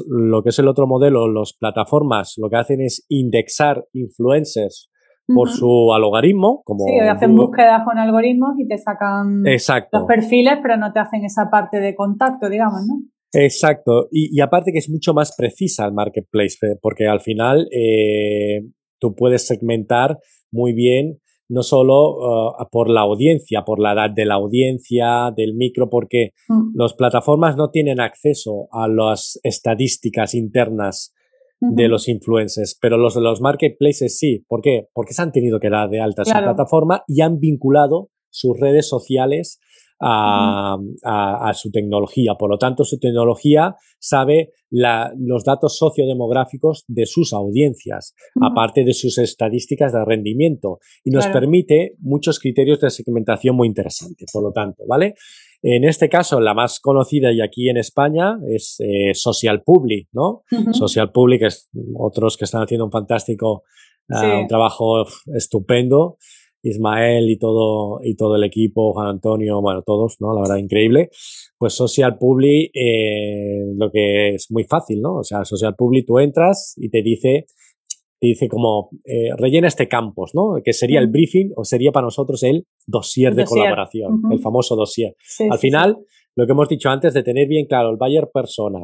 lo que es el otro modelo, las plataformas, lo que hacen es indexar influencers por su algoritmo. Como sí, hacen búsquedas con algoritmos y te sacan los perfiles, pero no te hacen esa parte de contacto, digamos, ¿no? Exacto. Y, aparte que es mucho más precisa el marketplace, porque al final eh, tú puedes segmentar muy bien no solo uh, por la audiencia, por la edad de la audiencia, del micro, porque mm. las plataformas no tienen acceso a las estadísticas internas de los influencers, pero los de los marketplaces sí. ¿Por qué? Porque se han tenido que dar de alta su plataforma y han vinculado sus redes sociales a, su tecnología. Por lo tanto, su tecnología sabe los datos sociodemográficos de sus audiencias, aparte de sus estadísticas de rendimiento, y nos permite muchos criterios de segmentación muy interesantes. Por lo tanto, ¿vale? En este caso, la más conocida y aquí en España es eh, Social Public, ¿no? Social Public es otros que están haciendo un fantástico, ah, un trabajo estupendo Ismael y todo, y todo el equipo, Juan Antonio, bueno, todos, ¿no? La verdad, increíble. Pues Social Publi, eh, lo que es muy fácil, ¿no? O sea, Social Publi, tú entras y te dice, te dice como, eh, rellena este campus, ¿no? Que sería el briefing o sería para nosotros el dossier de colaboración, el famoso dossier. Al final, lo que hemos dicho antes de tener bien claro el buyer persona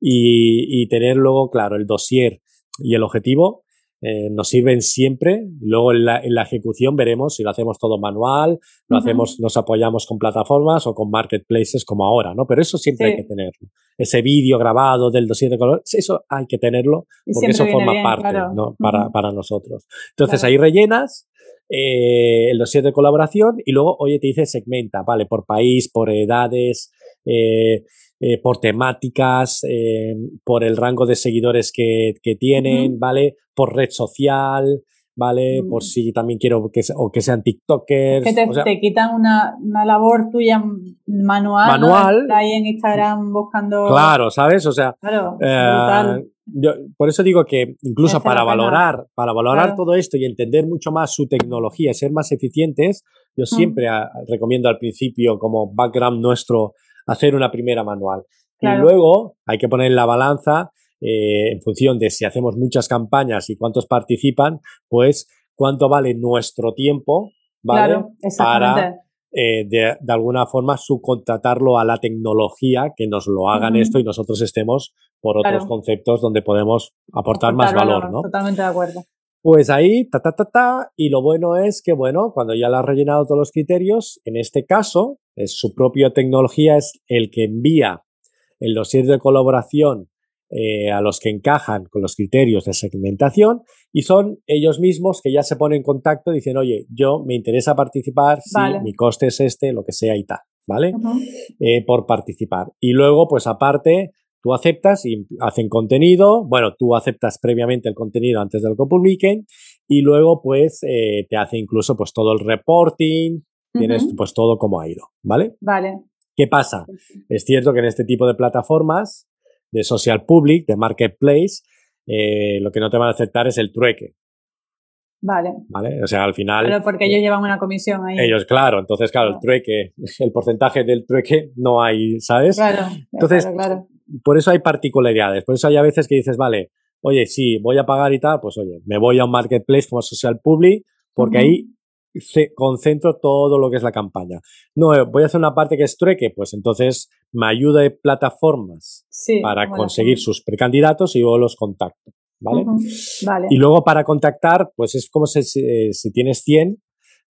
y, y tener luego claro el dossier y el objetivo, eh, nos sirven siempre. Luego en la, ejecución veremos si lo hacemos todo manual, lo hacemos, nos apoyamos con plataformas o con marketplaces como ahora, ¿no? Pero eso siempre hay que tenerlo. Ese vídeo grabado del dossier de color, eso hay que tenerlo porque eso forma parte ¿no? para, para, nosotros. Entonces ahí rellenas. Eh, el dossier de colaboración y luego, oye, te dice segmenta, ¿vale? Por país, por edades, eh, eh, por temáticas, eh, por el rango de seguidores que, tienen, ¿vale? Por red social, ¿vale? Por mm. si también quiero que, o que sean TikTokers. Que te, quitan una, labor tuya manual. Manual. Ahí en Instagram buscando. Claro, ¿sabes? O sea. Eh, yo, por eso digo que incluso para valorar, para valorar todo esto y entender mucho más su tecnología y ser más eficientes, yo mm. siempre recomiendo al principio como background nuestro hacer una primera manual. Y luego hay que poner la balanza eh, en función de si hacemos muchas campañas y cuántos participan, pues cuánto vale nuestro tiempo, ¿vale? Para eh, de, alguna forma subcontratarlo a la tecnología que nos lo hagan esto y nosotros estemos por otros conceptos donde podemos aportar más valor, ¿no? Totalmente de acuerdo. Pues ahí, ta, ta, ta, ta, y lo bueno es que, bueno, cuando ya le has rellenado todos los criterios, en este caso, es su propia tecnología es el que envía el dossier de colaboración eh, a los que encajan con los criterios de segmentación y son ellos mismos que ya se ponen en contacto y dicen, oye, yo me interesa participar, si mi coste es este, lo que sea y tal, ¿vale? Eh, por participar. Y luego, pues aparte, tú aceptas y hacen contenido, bueno, tú aceptas previamente el contenido antes de que lo publiquen y luego, pues, eh, te hace incluso, pues, todo el reporting, tienes pues todo como ha ido, ¿vale? Vale. ¿Qué pasa? Es cierto que en este tipo de plataformas de social public, de marketplace, eh, lo que no te van a aceptar es el trueque. Vale. Vale, o sea, al final. Pero porque ellos llevan una comisión ahí. Ellos, claro, entonces, claro, el trueque, el porcentaje del trueque no hay, ¿sabes? Claro. Entonces, claro, por eso hay particularidades. Por eso hay a veces que dices, vale, oye, sí, voy a pagar y tal, pues oye, me voy a un marketplace como social public, porque ahí concentro todo lo que es la campaña. No, eh, voy a hacer una parte que es trueque, pues entonces me ayuda de plataformas para conseguir sus precandidatos y luego los contacto. ¿vale? vale. Y luego para contactar, pues es como si, si, tienes 100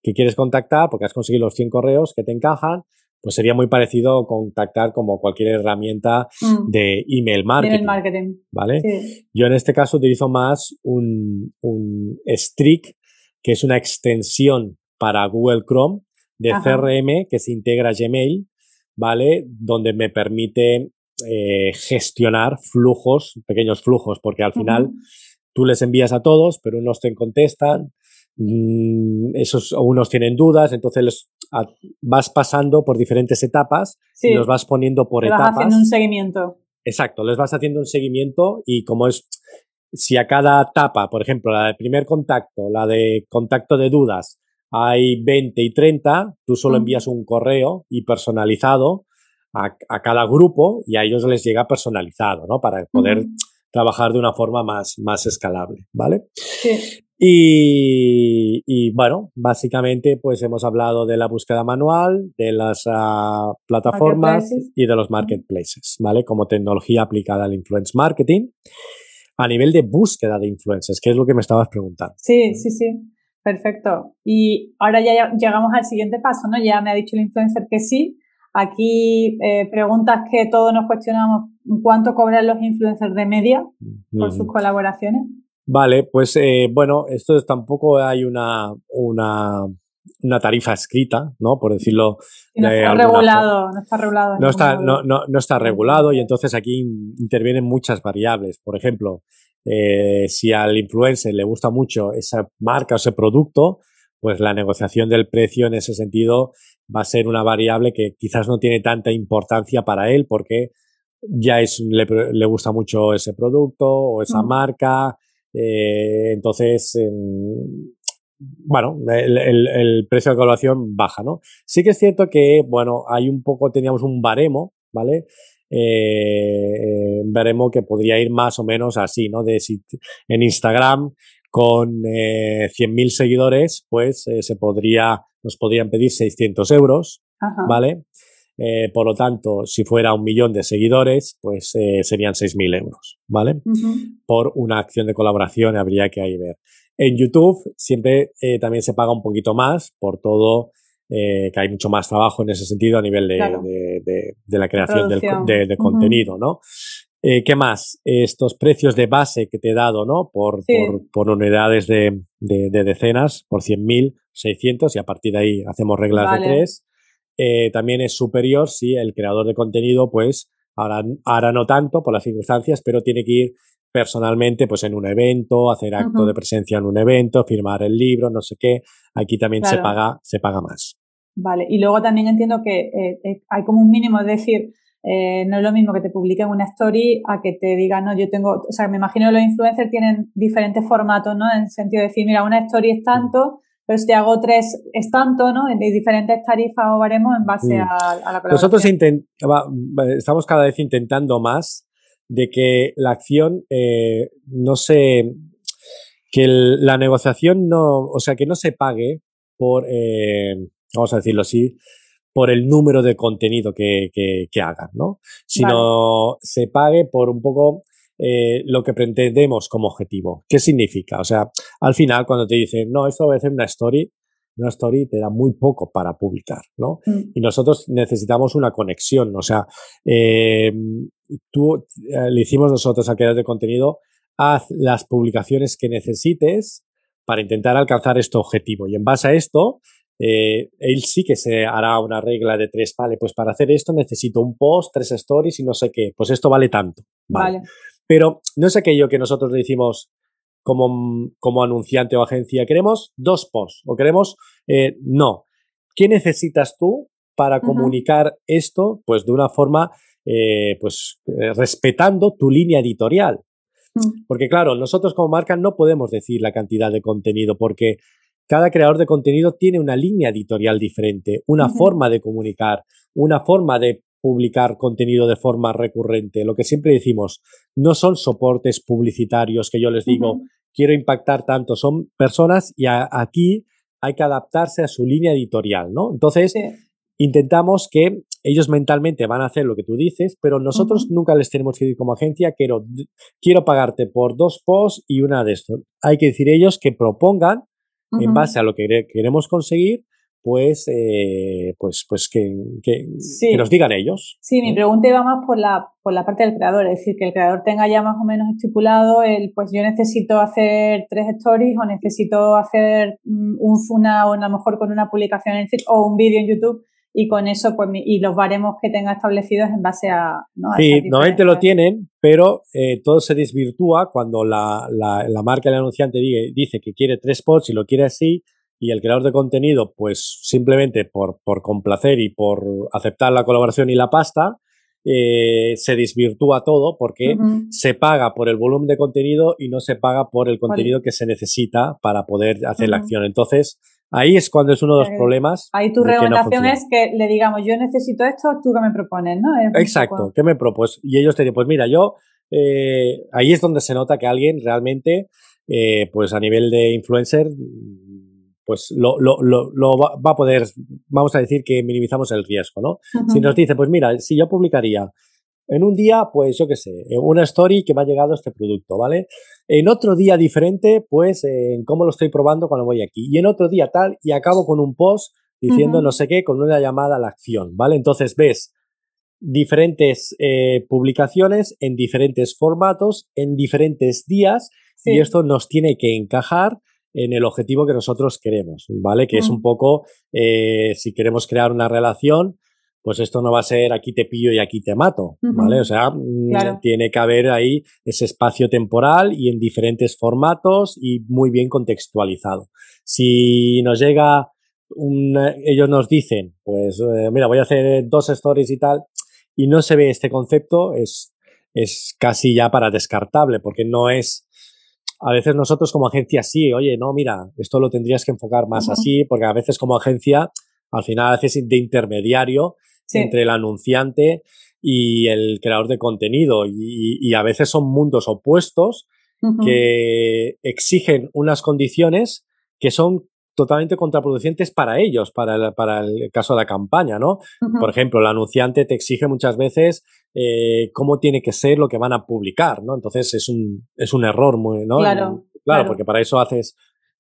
que quieres contactar, porque has conseguido los 100 correos que te encajan, pues sería muy parecido contactar como cualquier herramienta mm. de email marketing. marketing. ¿Vale? Yo en este caso utilizo más un, un Streak que es una extensión para Google Chrome de CRM que se integra a Gmail, ¿vale? Donde me permite eh, gestionar flujos, pequeños flujos, porque al final tú les envías a todos, pero unos te contestan, mm, esos unos tienen dudas, entonces vas pasando por diferentes etapas y los vas poniendo por etapas. Vas haciendo un seguimiento. Exacto, les vas haciendo un seguimiento y como es si a cada etapa, por ejemplo, la de primer contacto, la de contacto de dudas, hay 20 y 30, tú solo envías un correo y personalizado a, cada grupo y a ellos les llega personalizado, ¿no? Para poder trabajar de una forma más, más escalable, ¿vale? Sí. Y, bueno, básicamente pues hemos hablado de la búsqueda manual, de las ah, plataformas y de los marketplaces, ¿vale? Como tecnología aplicada al influence marketing a nivel de búsqueda de influencers, que es lo que me estabas preguntando. Sí, sí, sí. Perfecto. Y ahora ya llegamos al siguiente paso, ¿no? Ya me ha dicho el influencer que sí. Aquí eh, preguntas que todos nos cuestionamos, ¿cuánto cobran los influencers de media por sus colaboraciones? Vale, pues eh, bueno, esto tampoco hay una, una una tarifa escrita, ¿no? Por decirlo. no, está regulado, no está regulado, no está No, no, está regulado y entonces aquí intervienen muchas variables. Por ejemplo, eh, si al influencer le gusta mucho esa marca o ese producto, pues la negociación del precio en ese sentido va a ser una variable que quizás no tiene tanta importancia para él porque ya es, le, gusta mucho ese producto o esa marca. Eh, entonces, bueno, el, precio de colaboración baja, ¿no? Sí que es cierto que, bueno, hay un poco, teníamos un baremo, ¿vale? Eh, baremo que podría ir más o menos así, ¿no? De si en Instagram con eh, 100.000 seguidores, pues eh, se podría, nos podrían pedir 600 euros, ¿vale? Eh, por lo tanto, si fuera un millón de seguidores, pues eh, serían 6.000 euros, ¿vale? Por una acción de colaboración habría que ahí ver. En YouTube siempre eh, también se paga un poquito más por todo, que hay mucho más trabajo en ese sentido a nivel de, la creación de, contenido, ¿no? ¿Qué más? Estos precios de base que te he dado, ¿no? Por, por, unidades de, decenas, por 100.000, 600 y a partir de ahí hacemos reglas de tres. Eh, también es superior si el creador de contenido, pues, ahora, ahora no tanto por las circunstancias, pero tiene que ir personalmente, pues, en un evento, hacer acto de presencia en un evento, firmar el libro, no sé qué. Aquí también se paga, se paga más. Vale, y luego también entiendo que eh, eh, hay como un mínimo, es decir, no es lo mismo que te publiquen una story a que te digan, no, yo tengo, o sea, me imagino que los influencers tienen diferentes formatos, ¿no? En el sentido de decir, mira, una story es tanto, pero si hago tres es tanto, ¿no? De diferentes tarifas o baremos en base mm. a, la colaboración. Nosotros estamos cada vez intentando más de que la acción eh, no se... que la negociación no... o sea, que no se pague por, eh, vamos a decirlo así, por el número de contenido que, que, hagan, ¿no? Sino se pague por un poco eh, lo que pretendemos como objetivo. ¿Qué significa? O sea, al final cuando te dicen, no, esto va a ser una story, una story te da muy poco para publicar, ¿no? Mm. Y nosotros necesitamos una conexión, o sea, eh, tú eh, le hicimos nosotros al creador de contenido, haz las publicaciones que necesites para intentar alcanzar este objetivo. Y en base a esto, él sí que se hará una regla de tres, vale, pues para hacer esto necesito un post, tres stories y no sé qué, pues esto vale tanto. vale. Pero no es aquello que nosotros le decimos como, como anunciante o agencia, queremos dos posts o queremos, eh, no. ¿Qué necesitas tú para comunicar esto pues de una forma eh, pues eh, respetando tu línea editorial? Mm. Porque claro, nosotros como marca no podemos decir la cantidad de contenido porque cada creador de contenido tiene una línea editorial diferente, una forma de comunicar, una forma de publicar contenido de forma recurrente. Lo que siempre decimos, no son soportes publicitarios que yo les digo, quiero impactar tanto, son personas y aquí hay que adaptarse a su línea editorial, ¿no? Entonces, intentamos que ellos mentalmente van a hacer lo que tú dices, pero nosotros nunca les tenemos que decir como agencia, quiero, quiero pagarte por dos posts y una de estos. Hay que decir ellos que propongan en base a lo que queremos conseguir pues, eh, pues, pues que, que, nos digan ellos. Sí, mi pregunta iba más por la, por la parte del creador, es decir, que el creador tenga ya más o menos estipulado el, pues yo necesito hacer tres stories o necesito hacer mm, un, una, o a lo mejor con una publicación en o un vídeo en YouTube y con eso, pues, y los baremos que tenga establecidos en base a... ¿no? sí, normalmente lo tienen, pero eh, todo se desvirtúa cuando la, la, la marca, el anunciante dice, dice que quiere tres posts y lo quiere así, y el creador de contenido, pues simplemente por, por complacer y por aceptar la colaboración y la pasta, eh, se desvirtúa todo porque se paga por el volumen de contenido y no se paga por el contenido que se necesita para poder hacer la acción. Entonces, ahí es cuando es uno de los problemas. Ahí tu recomendación es que le digamos, yo necesito esto, tú que me propones, ¿no? Exacto, ¿qué me propones? Y ellos te dicen, pues mira, yo, eh, ahí es donde se nota que alguien realmente, eh, pues a nivel de influencer, pues lo, lo, lo, va a poder, vamos a decir que minimizamos el riesgo, ¿no? Si nos dice, pues mira, si yo publicaría en un día, pues yo qué sé, una story que me ha llegado este producto, ¿vale? En otro día diferente, pues en cómo lo estoy probando cuando voy aquí. Y en otro día tal, y acabo con un post diciendo no sé qué, con una llamada a la acción, ¿vale? Entonces ves diferentes eh, publicaciones en diferentes formatos, en diferentes días, y esto nos tiene que encajar en el objetivo que nosotros queremos, ¿vale? Que es un poco, eh, si queremos crear una relación, pues esto no va a ser aquí te pillo y aquí te mato, ¿vale? O sea, mm, tiene que haber ahí ese espacio temporal y en diferentes formatos y muy bien contextualizado. Si nos llega un, ellos nos dicen, pues eh, mira, voy a hacer dos stories y tal, y no se ve este concepto, es, es casi ya para descartable, porque no es a veces nosotros como agencia sí, oye, no, mira, esto lo tendrías que enfocar más así, porque a veces como agencia al final haces de intermediario entre el anunciante y el creador de contenido y, a veces son mundos opuestos que exigen unas condiciones que son totalmente contraproducentes para ellos, para el, para el caso de la campaña, ¿no? Por ejemplo, el anunciante te exige muchas veces eh, cómo tiene que ser lo que van a publicar, ¿no? Entonces es un, es un error muy, ¿no? Claro, claro, porque para eso haces,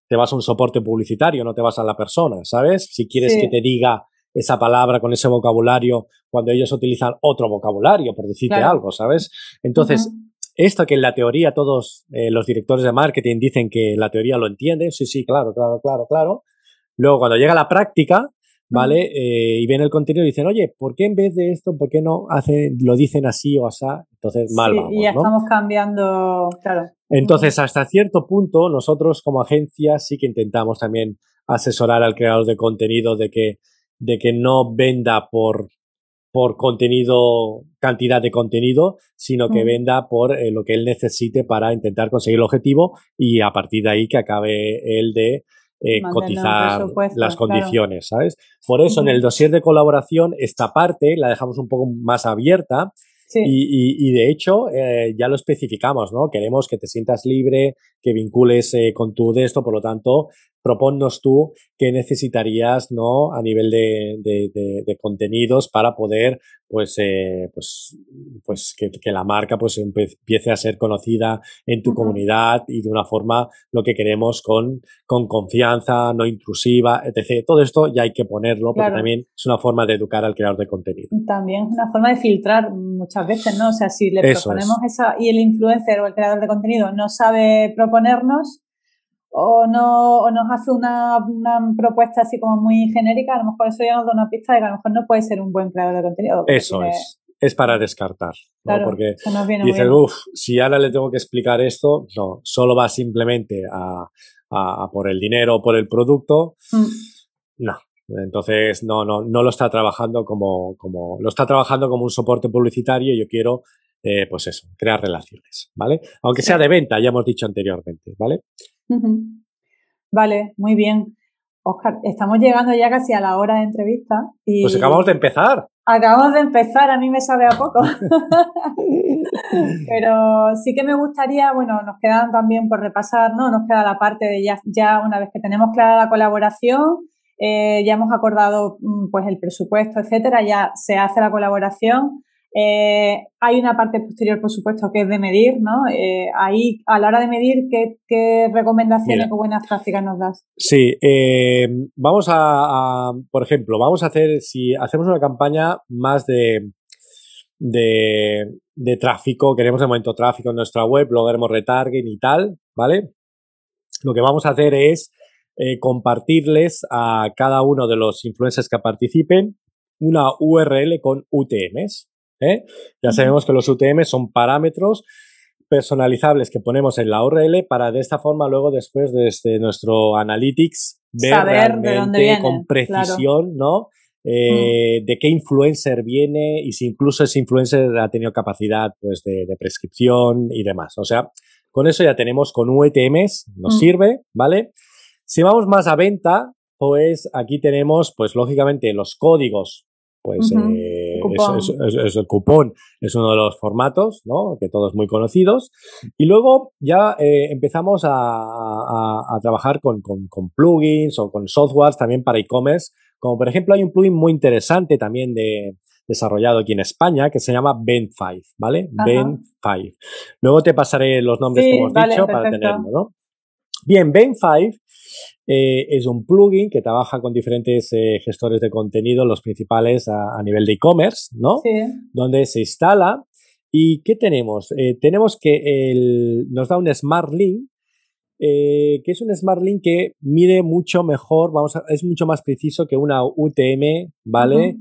te vas a un soporte publicitario, no te vas a la persona, ¿sabes? Si quieres que te diga esa palabra con ese vocabulario cuando ellos utilizan otro vocabulario, por decirte algo, ¿sabes? Entonces, esto que en la teoría todos eh, los directores de marketing dicen que la teoría lo entienden, sí, sí, claro, claro, claro, claro. Luego, cuando llega la práctica, ¿vale? Eh, y ven el contenido y dicen, oye, ¿por qué en vez de esto, por qué no hacen, lo dicen así o así? Entonces, mal sí, vamos, Y ya estamos cambiando, claro. Entonces, hasta cierto punto, nosotros como agencia sí que intentamos también asesorar al creador de contenido de que, de que no venda por, por contenido, cantidad de contenido, sino que venda por eh, lo que él necesite para intentar conseguir el objetivo y a partir de ahí que acabe él de eh, cotizar las condiciones, ¿sabes? Por eso en el dossier de colaboración esta parte la dejamos un poco más abierta y, de hecho eh, ya lo especificamos, ¿no? Queremos que te sientas libre, que vincules con tu de esto, por lo tanto proponnos tú qué necesitarías ¿no? a nivel de, de, contenidos para poder pues, eh, pues, pues que, que, la marca pues empiece a ser conocida en tu comunidad y de una forma lo que queremos con, con confianza, no intrusiva, etc. Todo esto ya hay que ponerlo porque también es una forma de educar al creador de contenido. También es una forma de filtrar muchas veces, ¿no? O sea, si le proponemos esa y el influencer o el creador de contenido no sabe proponernos, o, no, o nos hace una, propuesta así como muy genérica, a lo mejor eso ya nos da una pista de que a lo mejor no puede ser un buen creador de contenido. Eso es. Es para descartar, porque dices, uff, si ahora le tengo que explicar esto, no, solo va simplemente a, por el dinero o por el producto, mm. no, entonces, no, no, no lo está trabajando como, como, lo está trabajando como un soporte publicitario y yo quiero, eh, pues eso, crear relaciones, ¿vale? Aunque sea de venta, ya hemos dicho anteriormente, ¿vale? Vale, muy bien. Oscar, estamos llegando ya casi a la hora de entrevista. Y pues acabamos de empezar. Acabamos de empezar, a mí me sabe a poco. Pero sí que me gustaría, bueno, nos quedan también por repasar, ¿no? Nos queda la parte de ya, ya una vez que tenemos clara la colaboración, eh, ya hemos acordado mm, pues el presupuesto, etcétera, ya se hace la colaboración. Eh, hay una parte posterior, por supuesto, que es de medir, ¿no? Eh, ahí, a la hora de medir, ¿qué, recomendaciones o buenas prácticas nos das? Sí, eh, vamos a, por ejemplo, vamos a hacer, si hacemos una campaña más de, de, tráfico, queremos de momento tráfico en nuestra web, lo queremos retargeting y tal, ¿vale? Lo que vamos a hacer es compartirles a cada uno de los influencers que participen una URL con UTMs, ¿eh? Ya sabemos que los UTM son parámetros personalizables que ponemos en la URL para de esta forma luego después desde nuestro analytics ver realmente con precisión, ¿no? Eh, de qué influencer viene y si incluso ese influencer ha tenido capacidad pues de, prescripción y demás. O sea, con eso ya tenemos con UTMs, nos sirve, ¿vale? Si vamos más a venta, pues aquí tenemos pues lógicamente los códigos pues eh, es, el cupón es uno de los formatos, ¿no? Que todos muy conocidos. Y luego ya eh, empezamos a, trabajar con, plugins o con softwares también para e-commerce. Como por ejemplo hay un plugin muy interesante también de, desarrollado aquí en España que se llama Ben5, ¿vale? Ben5. Luego te pasaré los nombres que hemos dicho para tenerlo, ¿no? Bien, Ben5 eh, es un plugin que trabaja con diferentes eh, gestores de contenido, los principales a, nivel de e-commerce, ¿no? Sí. Donde se instala. ¿Y qué tenemos? Eh, tenemos que el, nos da un Smart Link, que es un Smart Link que mide mucho mejor, vamos es mucho más preciso que una UTM, ¿vale?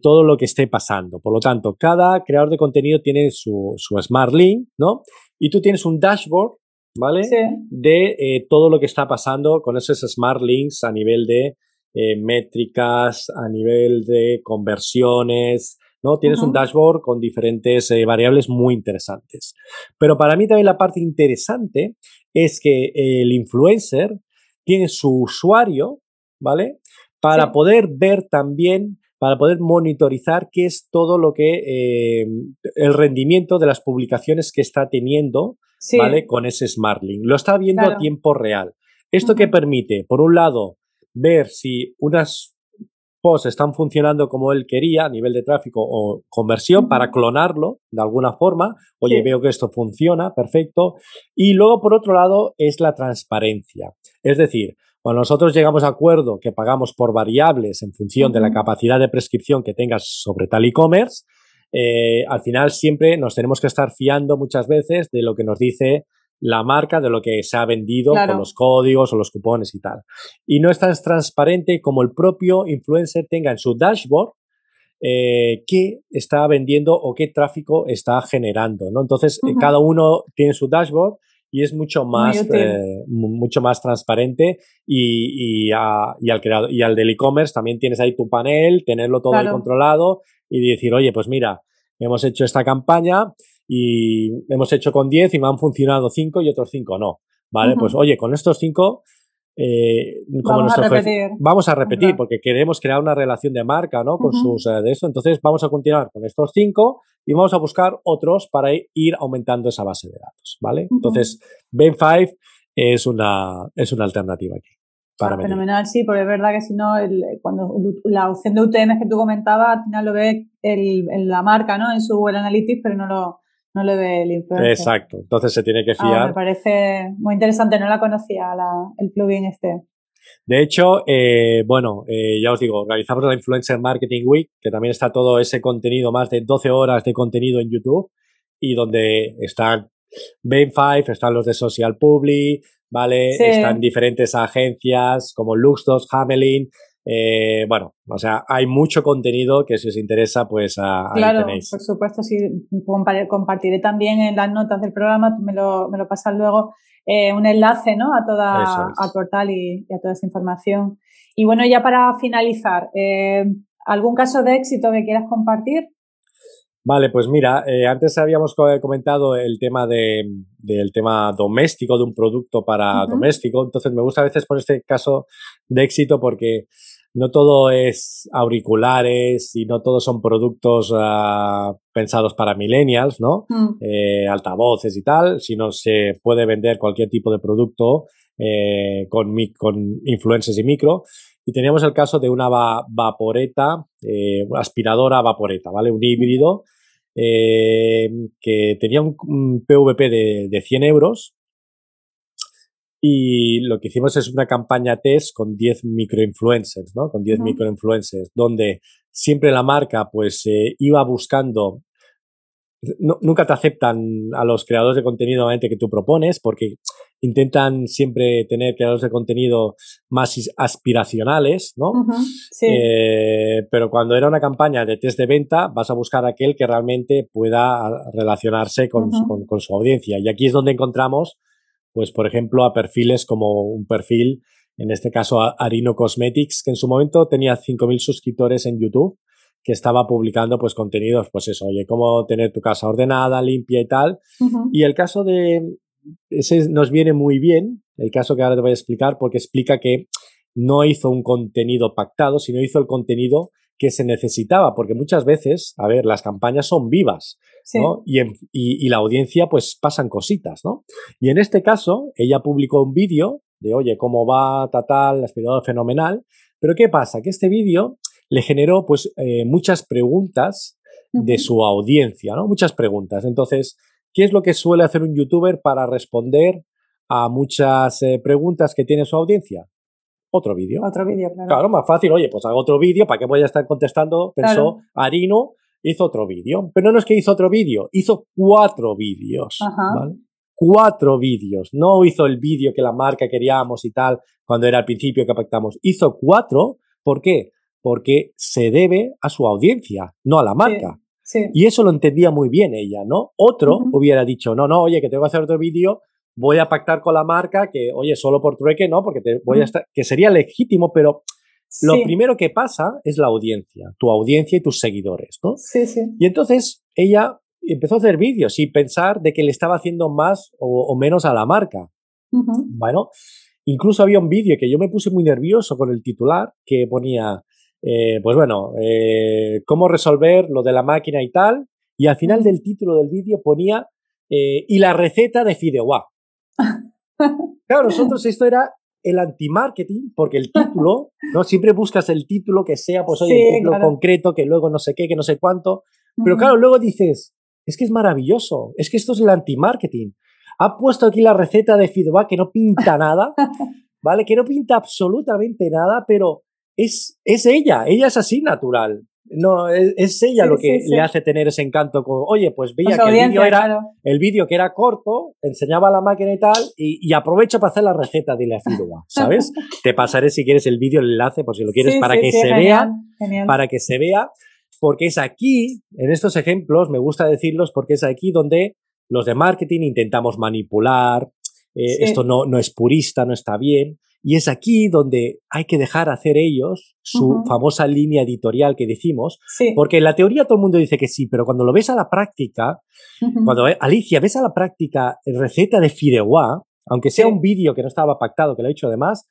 todo lo que esté pasando. Por lo tanto, cada creador de contenido tiene su, su Smart Link, ¿no? Y tú tienes un dashboard ¿vale? De eh, todo lo que está pasando con esos smart links a nivel de eh, métricas, a nivel de conversiones, ¿no? Tienes un dashboard con diferentes eh, variables muy interesantes. Pero para mí también la parte interesante es que el influencer tiene su usuario, ¿vale? Para poder ver también, para poder monitorizar qué es todo lo que, eh, el rendimiento de las publicaciones que está teniendo, ¿vale? Con ese SmartLink. Lo está viendo a tiempo real. ¿Esto qué permite? Por un lado, ver si unas posts están funcionando como él quería a nivel de tráfico o conversión para clonarlo de alguna forma. Oye, veo que esto funciona, perfecto. Y luego, por otro lado, es la transparencia. Es decir, cuando nosotros llegamos a acuerdo que pagamos por variables en función de la capacidad de prescripción que tengas sobre tal e-commerce, eh, al final siempre nos tenemos que estar fiando muchas veces de lo que nos dice la marca de lo que se ha vendido con los códigos o los cupones y tal. Y no es tan transparente como el propio influencer tenga en su dashboard eh, qué está vendiendo o qué tráfico está generando. ¿no? Entonces, eh, cada uno tiene su dashboard y es mucho más, eh, mucho más transparente y, al creado, y al del e-commerce también tienes ahí tu panel, tenerlo todo ahí controlado y decir, oye, pues mira, hemos hecho esta campaña, y hemos hecho con 10 y me han funcionado 5 y otros 5 no. ¿Vale? Pues oye, con estos 5, eh, como vamos, a repetir. vamos a repetir porque queremos crear una relación de marca, ¿no? Con sus eh, de esto. Entonces vamos a continuar con estos 5 y vamos a buscar otros para ir aumentando esa base de datos, ¿vale? Entonces, Ben5 es una, es una alternativa aquí. Para ah, fenomenal, sí, porque es verdad que si no, cuando la opción de UTM que tú comentabas, al final lo ve el, la marca, ¿no? En su Google Analytics, pero no lo, no le ve el influencer. Exacto, entonces se tiene que ah, fiar. me parece muy interesante, no la conocía el plugin este. De hecho, eh, bueno, eh, ya os digo, organizamos la Influencer Marketing Week, que también está todo ese contenido, más de 12 horas de contenido en YouTube, y donde están Bain5, están los de Social Publi, ¿vale? Están diferentes agencias como Luxdos, Hamelin, eh, bueno, o sea, hay mucho contenido que si os interesa, pues ahí claro, por supuesto, sí, compartiré también en las notas del programa, me lo, me lo pasas luego, eh, un enlace, ¿no? A toda, al portal y, a toda esa información. Y bueno, ya para finalizar, eh, ¿algún caso de éxito que quieras compartir? Vale, pues mira, antes habíamos comentado el tema de, del tema doméstico, de un producto para doméstico, entonces me gusta a veces poner este caso de éxito porque no todo es auriculares y no todos son productos ah, pensados para millennials, ¿no? Mm. Eh, altavoces y tal, sino se puede vender cualquier tipo de producto eh, con, con influencers y micro. Y teníamos el caso de una vaporeta, eh, aspiradora vaporeta, ¿vale? Un híbrido que tenía un, PVP de, de 100 euros y lo que hicimos es una campaña test con 10 microinfluencers, ¿no? Con 10 microinfluencers, donde siempre la marca pues eh, iba buscando nunca te aceptan a los creadores de contenido que tú propones porque intentan siempre tener creadores de contenido más aspiracionales, ¿no? sí. Eh, pero cuando era una campaña de test de venta, vas a buscar aquel que realmente pueda relacionarse con, con su audiencia. Y aquí es donde encontramos pues por ejemplo, a perfiles como un perfil, en este caso Arino Cosmetics, que en su momento tenía 5.000 suscriptores en YouTube, que estaba publicando pues contenidos, pues eso, oye, cómo tener tu casa ordenada, limpia y tal. Y el caso de, ese nos viene muy bien, el caso que ahora te voy a explicar, porque explica que no hizo un contenido pactado, sino hizo el contenido que se necesitaba, porque muchas veces, a ver, las campañas son vivas, ¿no? Y, y, la audiencia, pues pasan cositas, ¿no? Y en este caso, ella publicó un vídeo de, oye, cómo va, tal, la aspiradora fenomenal, pero ¿qué pasa? Que este vídeo le generó, pues, eh, muchas preguntas de su audiencia, ¿no? Muchas preguntas. Entonces, ¿qué es lo que suele hacer un youtuber para responder a muchas eh, preguntas que tiene su audiencia? otro vídeo. Otro vídeo, claro. Claro, más fácil, oye, pues hago otro vídeo, ¿para qué voy a estar contestando? Pensó Arino, hizo otro vídeo. Pero no es que hizo otro vídeo, hizo cuatro vídeos, ¿vale? Cuatro vídeos. No hizo el vídeo que la marca queríamos y tal, cuando era al principio que pactamos. Hizo cuatro, ¿por qué? Porque se debe a su audiencia, no a la marca. Y eso lo entendía muy bien ella, ¿no? Otro hubiera dicho, no, no, oye, que tengo que hacer otro vídeo voy a pactar con la marca que, oye, solo por trueque, ¿no? Porque te voy a estar, que sería legítimo, pero lo primero que pasa es la audiencia, tu audiencia y tus seguidores, ¿no? Sí, sí. Y entonces ella empezó a hacer vídeos y pensar de que le estaba haciendo más o, menos a la marca. Bueno, incluso había un vídeo que yo me puse muy nervioso con el titular que ponía, eh, pues bueno, eh, cómo resolver lo de la máquina y tal. Y al final del título del vídeo ponía, eh, y la receta de Fideuá. claro, nosotros esto era el anti-marketing, porque el título, ¿no? Siempre buscas el título que sea, pues oye, el título concreto, que luego no sé qué, que no sé cuánto. Pero claro, luego dices, es que es maravilloso, es que esto es el anti-marketing. Ha puesto aquí la receta de feedback que no pinta nada, ¿vale? Que no pinta absolutamente nada, pero es, es ella, ella es así natural. No, es, ella lo que le hace tener ese encanto con, oye, pues veía que el vídeo era el vídeo que era corto, enseñaba la máquina y tal, y, aprovecho para hacer la receta de la fidua, ¿sabes? Te pasaré si quieres el vídeo, el enlace, por si lo quieres, para que se vea, para que se vea, porque es aquí, en estos ejemplos, me gusta decirlos porque es aquí donde los de marketing intentamos manipular, eh, esto no, no es purista, no está bien, y es aquí donde hay que dejar hacer ellos su famosa línea editorial que decimos, porque en la teoría todo el mundo dice que sí, pero cuando lo ves a la práctica, cuando eh, Alicia ves a la práctica receta de fideuá, aunque sea un vídeo que no estaba pactado, que lo he hecho además,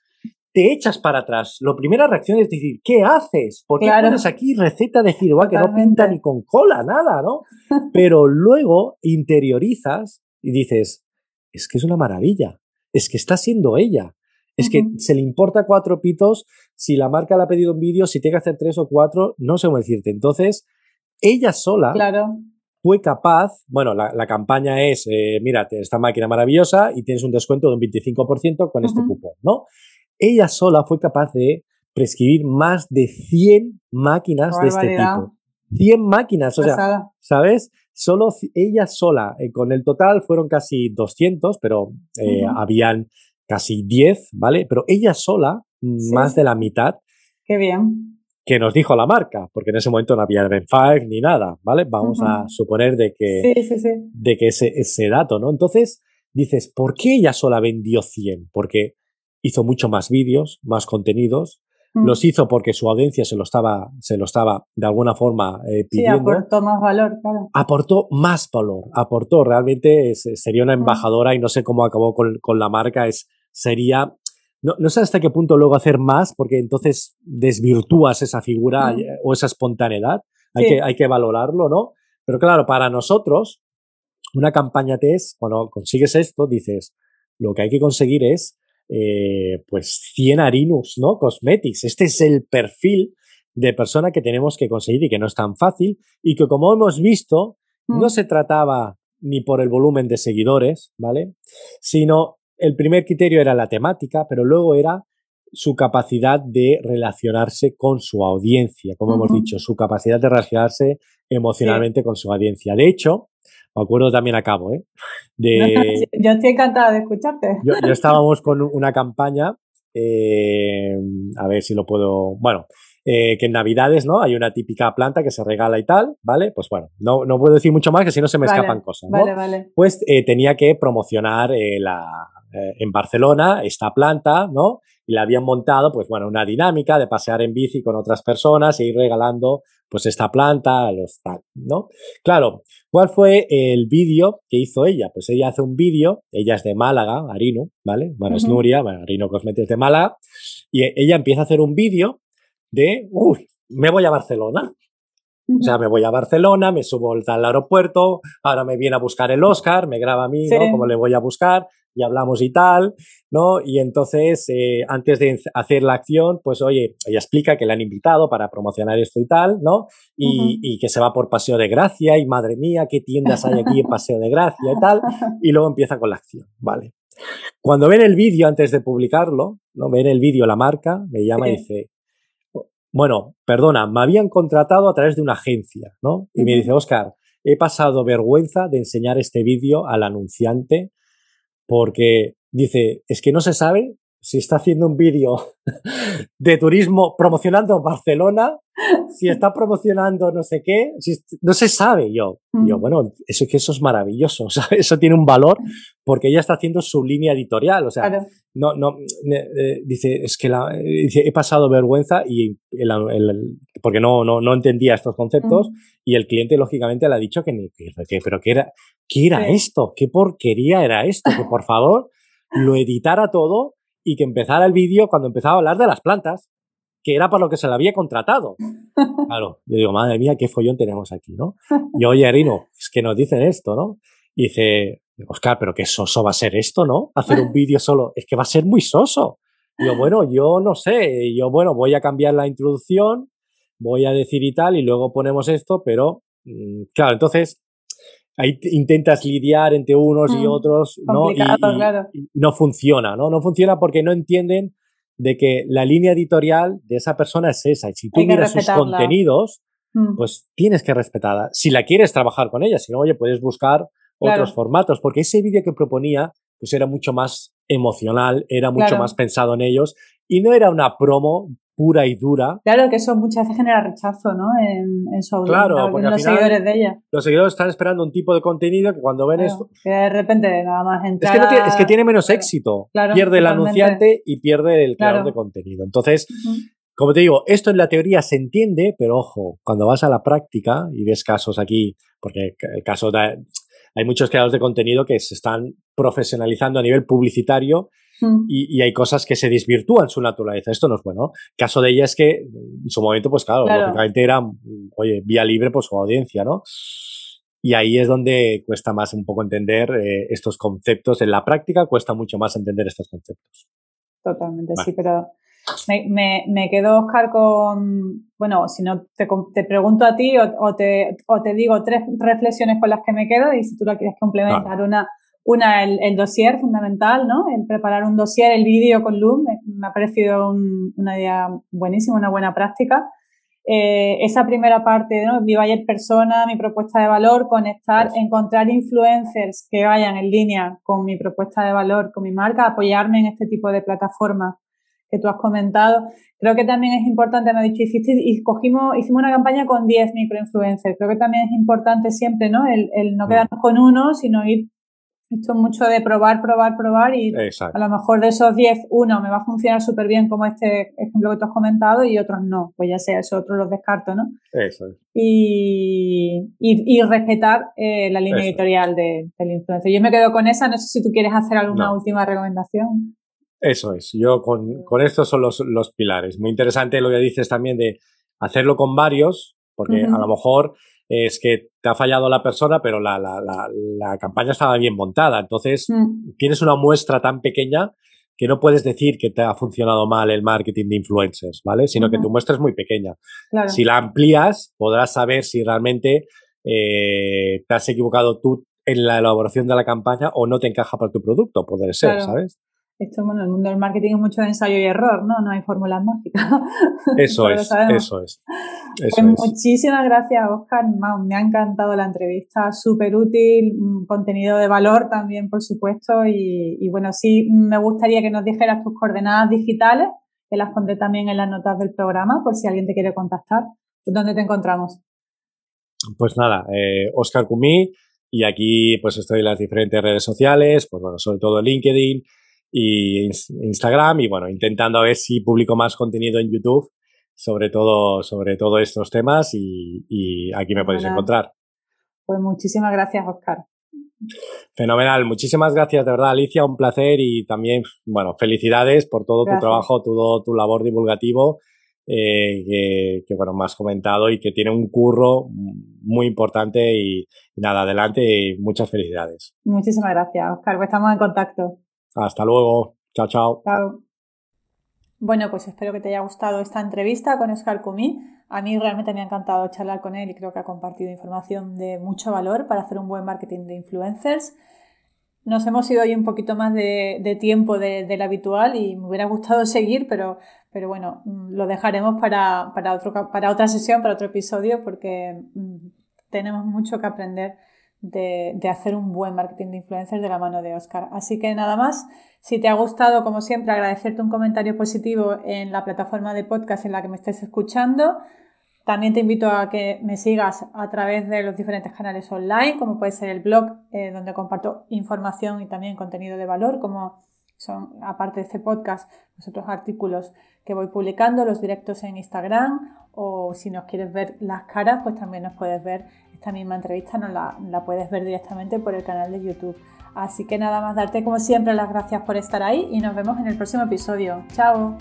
te echas para atrás. La primera reacción es decir, ¿qué haces? ¿Por qué pones aquí receta de fideuá que no pinta ni con cola, nada, ¿no? Pero luego interiorizas y dices, es que es una maravilla, es que está siendo ella. Es que se le importa cuatro pitos si la marca le ha pedido un vídeo, si tiene que hacer tres o cuatro, no sé cómo decirte. Entonces, ella sola fue capaz, bueno, la, campaña es, eh, mírate, esta máquina maravillosa y tienes un descuento de un 25% con este cupón, ¿no? Ella sola fue capaz de prescribir más de 100 máquinas de este tipo. 100 máquinas, o sea, ¿sabes? Solo ella sola, eh, con el total fueron casi 200, pero eh, habían casi 10, ¿vale? Pero ella sola, más de la mitad. Qué bien. Que nos dijo la marca, porque en ese momento no había Ben 5 ni nada, ¿vale? Vamos a suponer de que, de que ese, ese dato, ¿no? Entonces dices, ¿por qué ella sola vendió 100? Porque hizo mucho más vídeos, más contenidos, mm. los hizo porque su audiencia se lo estaba, se lo estaba de alguna forma eh, pidiendo. Sí, aportó más valor, claro. Aportó más valor, aportó, realmente sería una mm. embajadora y no sé cómo acabó con, con la marca, es sería, no, sé hasta qué punto luego hacer más, porque entonces desvirtúas esa figura o esa espontaneidad. Hay, que, hay que valorarlo, ¿no? Pero claro, para nosotros, una campaña test, cuando consigues esto, dices, lo que hay que conseguir es, eh, pues, 100 Arinus, ¿no? Cosmetics. Este es el perfil de persona que tenemos que conseguir y que no es tan fácil y que como hemos visto, no mm. se trataba ni por el volumen de seguidores, ¿vale? Sino el primer criterio era la temática, pero luego era su capacidad de relacionarse con su audiencia, como hemos dicho, su capacidad de relacionarse emocionalmente con su audiencia. De hecho, me acuerdo también a cabo, ¿eh? De, yo estoy encantada de escucharte. Yo, estábamos con una campaña, eh, a ver si lo puedo, bueno, eh, que en Navidades, ¿no? Hay una típica planta que se regala y tal, ¿vale? Pues bueno, no, no puedo decir mucho más que si no se me escapan cosas, ¿no? Vale, vale. Pues eh, tenía que promocionar la, eh, en Barcelona esta planta, ¿no? Y la habían montado, pues bueno, una dinámica de pasear en bici con otras personas e ir regalando, pues esta planta, los ¿no? Claro, ¿cuál fue el vídeo que hizo ella? Pues ella hace un vídeo, ella es de Málaga, Arino, ¿vale? Bueno, es Nuria, bueno, Arino Cosméticos de Málaga, y ella empieza a hacer un vídeo de, uy, me voy a Barcelona, o sea, me voy a Barcelona, me subo al aeropuerto, ahora me viene a buscar el Oscar, me graba a mí, ¿no? Como le voy a buscar, y hablamos y tal, ¿no? Y entonces, eh, antes de hacer la acción, pues oye, ella explica que le han invitado para promocionar esto y tal, ¿no? Y, que se va por Paseo de Gracia y madre mía, qué tiendas hay aquí en Paseo de Gracia y tal, y luego empieza con la acción, ¿vale? Cuando ven el vídeo antes de publicarlo, ¿no? Ven el vídeo la marca, me llama y dice, bueno, perdona, me habían contratado a través de una agencia, ¿no? Y me dice, Oscar, he pasado vergüenza de enseñar este vídeo al anunciante porque dice, es que no se sabe, si está haciendo un vídeo de turismo promocionando Barcelona, si está promocionando no sé qué, no se sabe yo. Yo, bueno, eso eso es maravilloso, eso tiene un valor porque ella está haciendo su línea editorial, o sea, no, no, eh, dice, es que la, he pasado vergüenza y porque no, no, no entendía estos conceptos y el cliente lógicamente le ha dicho que, ni, que pero que era, ¿qué era esto? ¿Qué porquería era esto? Que por favor lo editara todo y que empezara el vídeo cuando empezaba a hablar de las plantas, que era para lo que se le había contratado. Claro, yo digo, madre mía, qué follón tenemos aquí, ¿no? Y oye, Arino, es que nos dicen esto, ¿no? Y dice, Oscar, pero qué soso va a ser esto, ¿no? Hacer un vídeo solo, es que va a ser muy soso. Y yo, bueno, yo no sé, yo, bueno, voy a cambiar la introducción, voy a decir y tal, y luego ponemos esto, pero, mm, claro, entonces ahí intentas lidiar entre unos y mm, otros, ¿no? Y, no funciona, ¿no? No funciona porque no entienden de que la línea editorial de esa persona es esa. Y si tú miras sus contenidos, mm. pues tienes que respetarla. Si la quieres trabajar con ella, si no, oye, puedes buscar otros formatos, porque ese vídeo que proponía, pues era mucho más emocional, era mucho más pensado en ellos y no era una promo pura y dura. Claro, que eso muchas veces genera rechazo, ¿no? En, en su claro, en los seguidores de ella. Los seguidores están esperando un tipo de contenido que cuando ven esto... Que de repente nada más entra... Es que, tiene, menos éxito. pierde el anunciante y pierde el creador de contenido. Entonces, como te digo, esto en la teoría se entiende, pero ojo, cuando vas a la práctica y ves casos aquí, porque el caso de... Hay muchos creadores de contenido que se están profesionalizando a nivel publicitario Mm. Y, hay cosas que se desvirtúan su naturaleza. Esto no es bueno. El caso de ella es que en su momento, pues claro, lógicamente era, oye, vía libre por su audiencia, ¿no? Y ahí es donde cuesta más un poco entender eh, estos conceptos. En la práctica cuesta mucho más entender estos conceptos. Totalmente, sí, pero me, me, quedo, Oscar, con, bueno, si no te, te pregunto a ti o, te, o, te, digo tres reflexiones con las que me quedo y si tú la quieres complementar una una, el, el, dossier fundamental, ¿no? El preparar un dossier, el vídeo con Loom, me, ha parecido una idea buenísima, una buena práctica. Eh, esa primera parte, ¿no? Mi buyer persona, mi propuesta de valor, conectar, encontrar influencers que vayan en línea con mi propuesta de valor, con mi marca, apoyarme en este tipo de plataformas que tú has comentado. Creo que también es importante, me ha dicho, hiciste, y cogimos, hicimos una campaña con 10 microinfluencers. Creo que también es importante siempre, ¿no? El, el no mm. quedarnos con uno, sino ir esto es mucho de probar, probar, probar y a lo mejor de esos 10, uno me va a funcionar súper bien como este ejemplo que tú has comentado y otros no. Pues ya sea eso, otros los descarto, ¿no? Eso es. Y, y, respetar eh, la línea editorial de, del influencer. Yo me quedo con esa, no sé si tú quieres hacer alguna última recomendación. Eso es, yo con, con estos son los, los, pilares. Muy interesante lo que dices también de hacerlo con varios, porque a lo mejor es que te ha fallado la persona, pero la, la, la, campaña estaba bien montada. Entonces, mm. tienes una muestra tan pequeña que no puedes decir que te ha funcionado mal el marketing de influencers, ¿vale? Sino que tu muestra es muy pequeña. Si la amplías, podrás saber si realmente eh, te has equivocado tú en la elaboración de la campaña o no te encaja para tu producto, puede ser, ¿sabes? Esto, bueno, el mundo del marketing es mucho de ensayo y error, ¿no? No hay fórmulas mágicas. Eso es, eso es. pues muchísimas gracias, Oscar. Me ha encantado la entrevista, súper útil, contenido de valor también, por supuesto. Y, bueno, sí, me gustaría que nos dijeras tus coordenadas digitales, que las pondré también en las notas del programa, por si alguien te quiere contactar. ¿Dónde te encontramos? Pues nada, eh, Oscar Cumí, y aquí pues estoy en las diferentes redes sociales, pues bueno, sobre todo LinkedIn, y Instagram y bueno, intentando a ver si publico más contenido en YouTube sobre todo, sobre todo estos temas y, aquí me podéis encontrar. Pues muchísimas gracias, Oscar. Fenomenal, muchísimas gracias de verdad Alicia, un placer y también, bueno, felicidades por todo tu trabajo, todo tu labor divulgativo eh, que, bueno, me has comentado y que tiene un curro muy importante y, y nada, adelante y muchas felicidades. Muchísimas gracias, Oscar, pues estamos en contacto. Hasta luego. Chao, chao. Chao. Bueno, pues espero que te haya gustado esta entrevista con Oscar Cumí. A mí realmente me ha encantado charlar con él y creo que ha compartido información de mucho valor para hacer un buen marketing de influencers. Nos hemos ido hoy un poquito más de, tiempo del habitual y me hubiera gustado seguir, pero, pero bueno, lo dejaremos para, otro, para otra sesión, para otro episodio, porque mm, tenemos mucho que aprender de, hacer un buen marketing de influencers de la mano de Oscar. Así que nada más, si te ha gustado, como siempre, agradecerte un comentario positivo en la plataforma de podcast en la que me estés escuchando. También te invito a que me sigas a través de los diferentes canales online, como puede ser el blog, eh, donde comparto información y también contenido de valor, como son, aparte de este podcast, los otros artículos que voy publicando, los directos en Instagram o si nos quieres ver las caras, pues también nos puedes ver esta misma entrevista, nos la, la puedes ver directamente por el canal de YouTube. Así que nada más darte como siempre las gracias por estar ahí y nos vemos en el próximo episodio. Chao.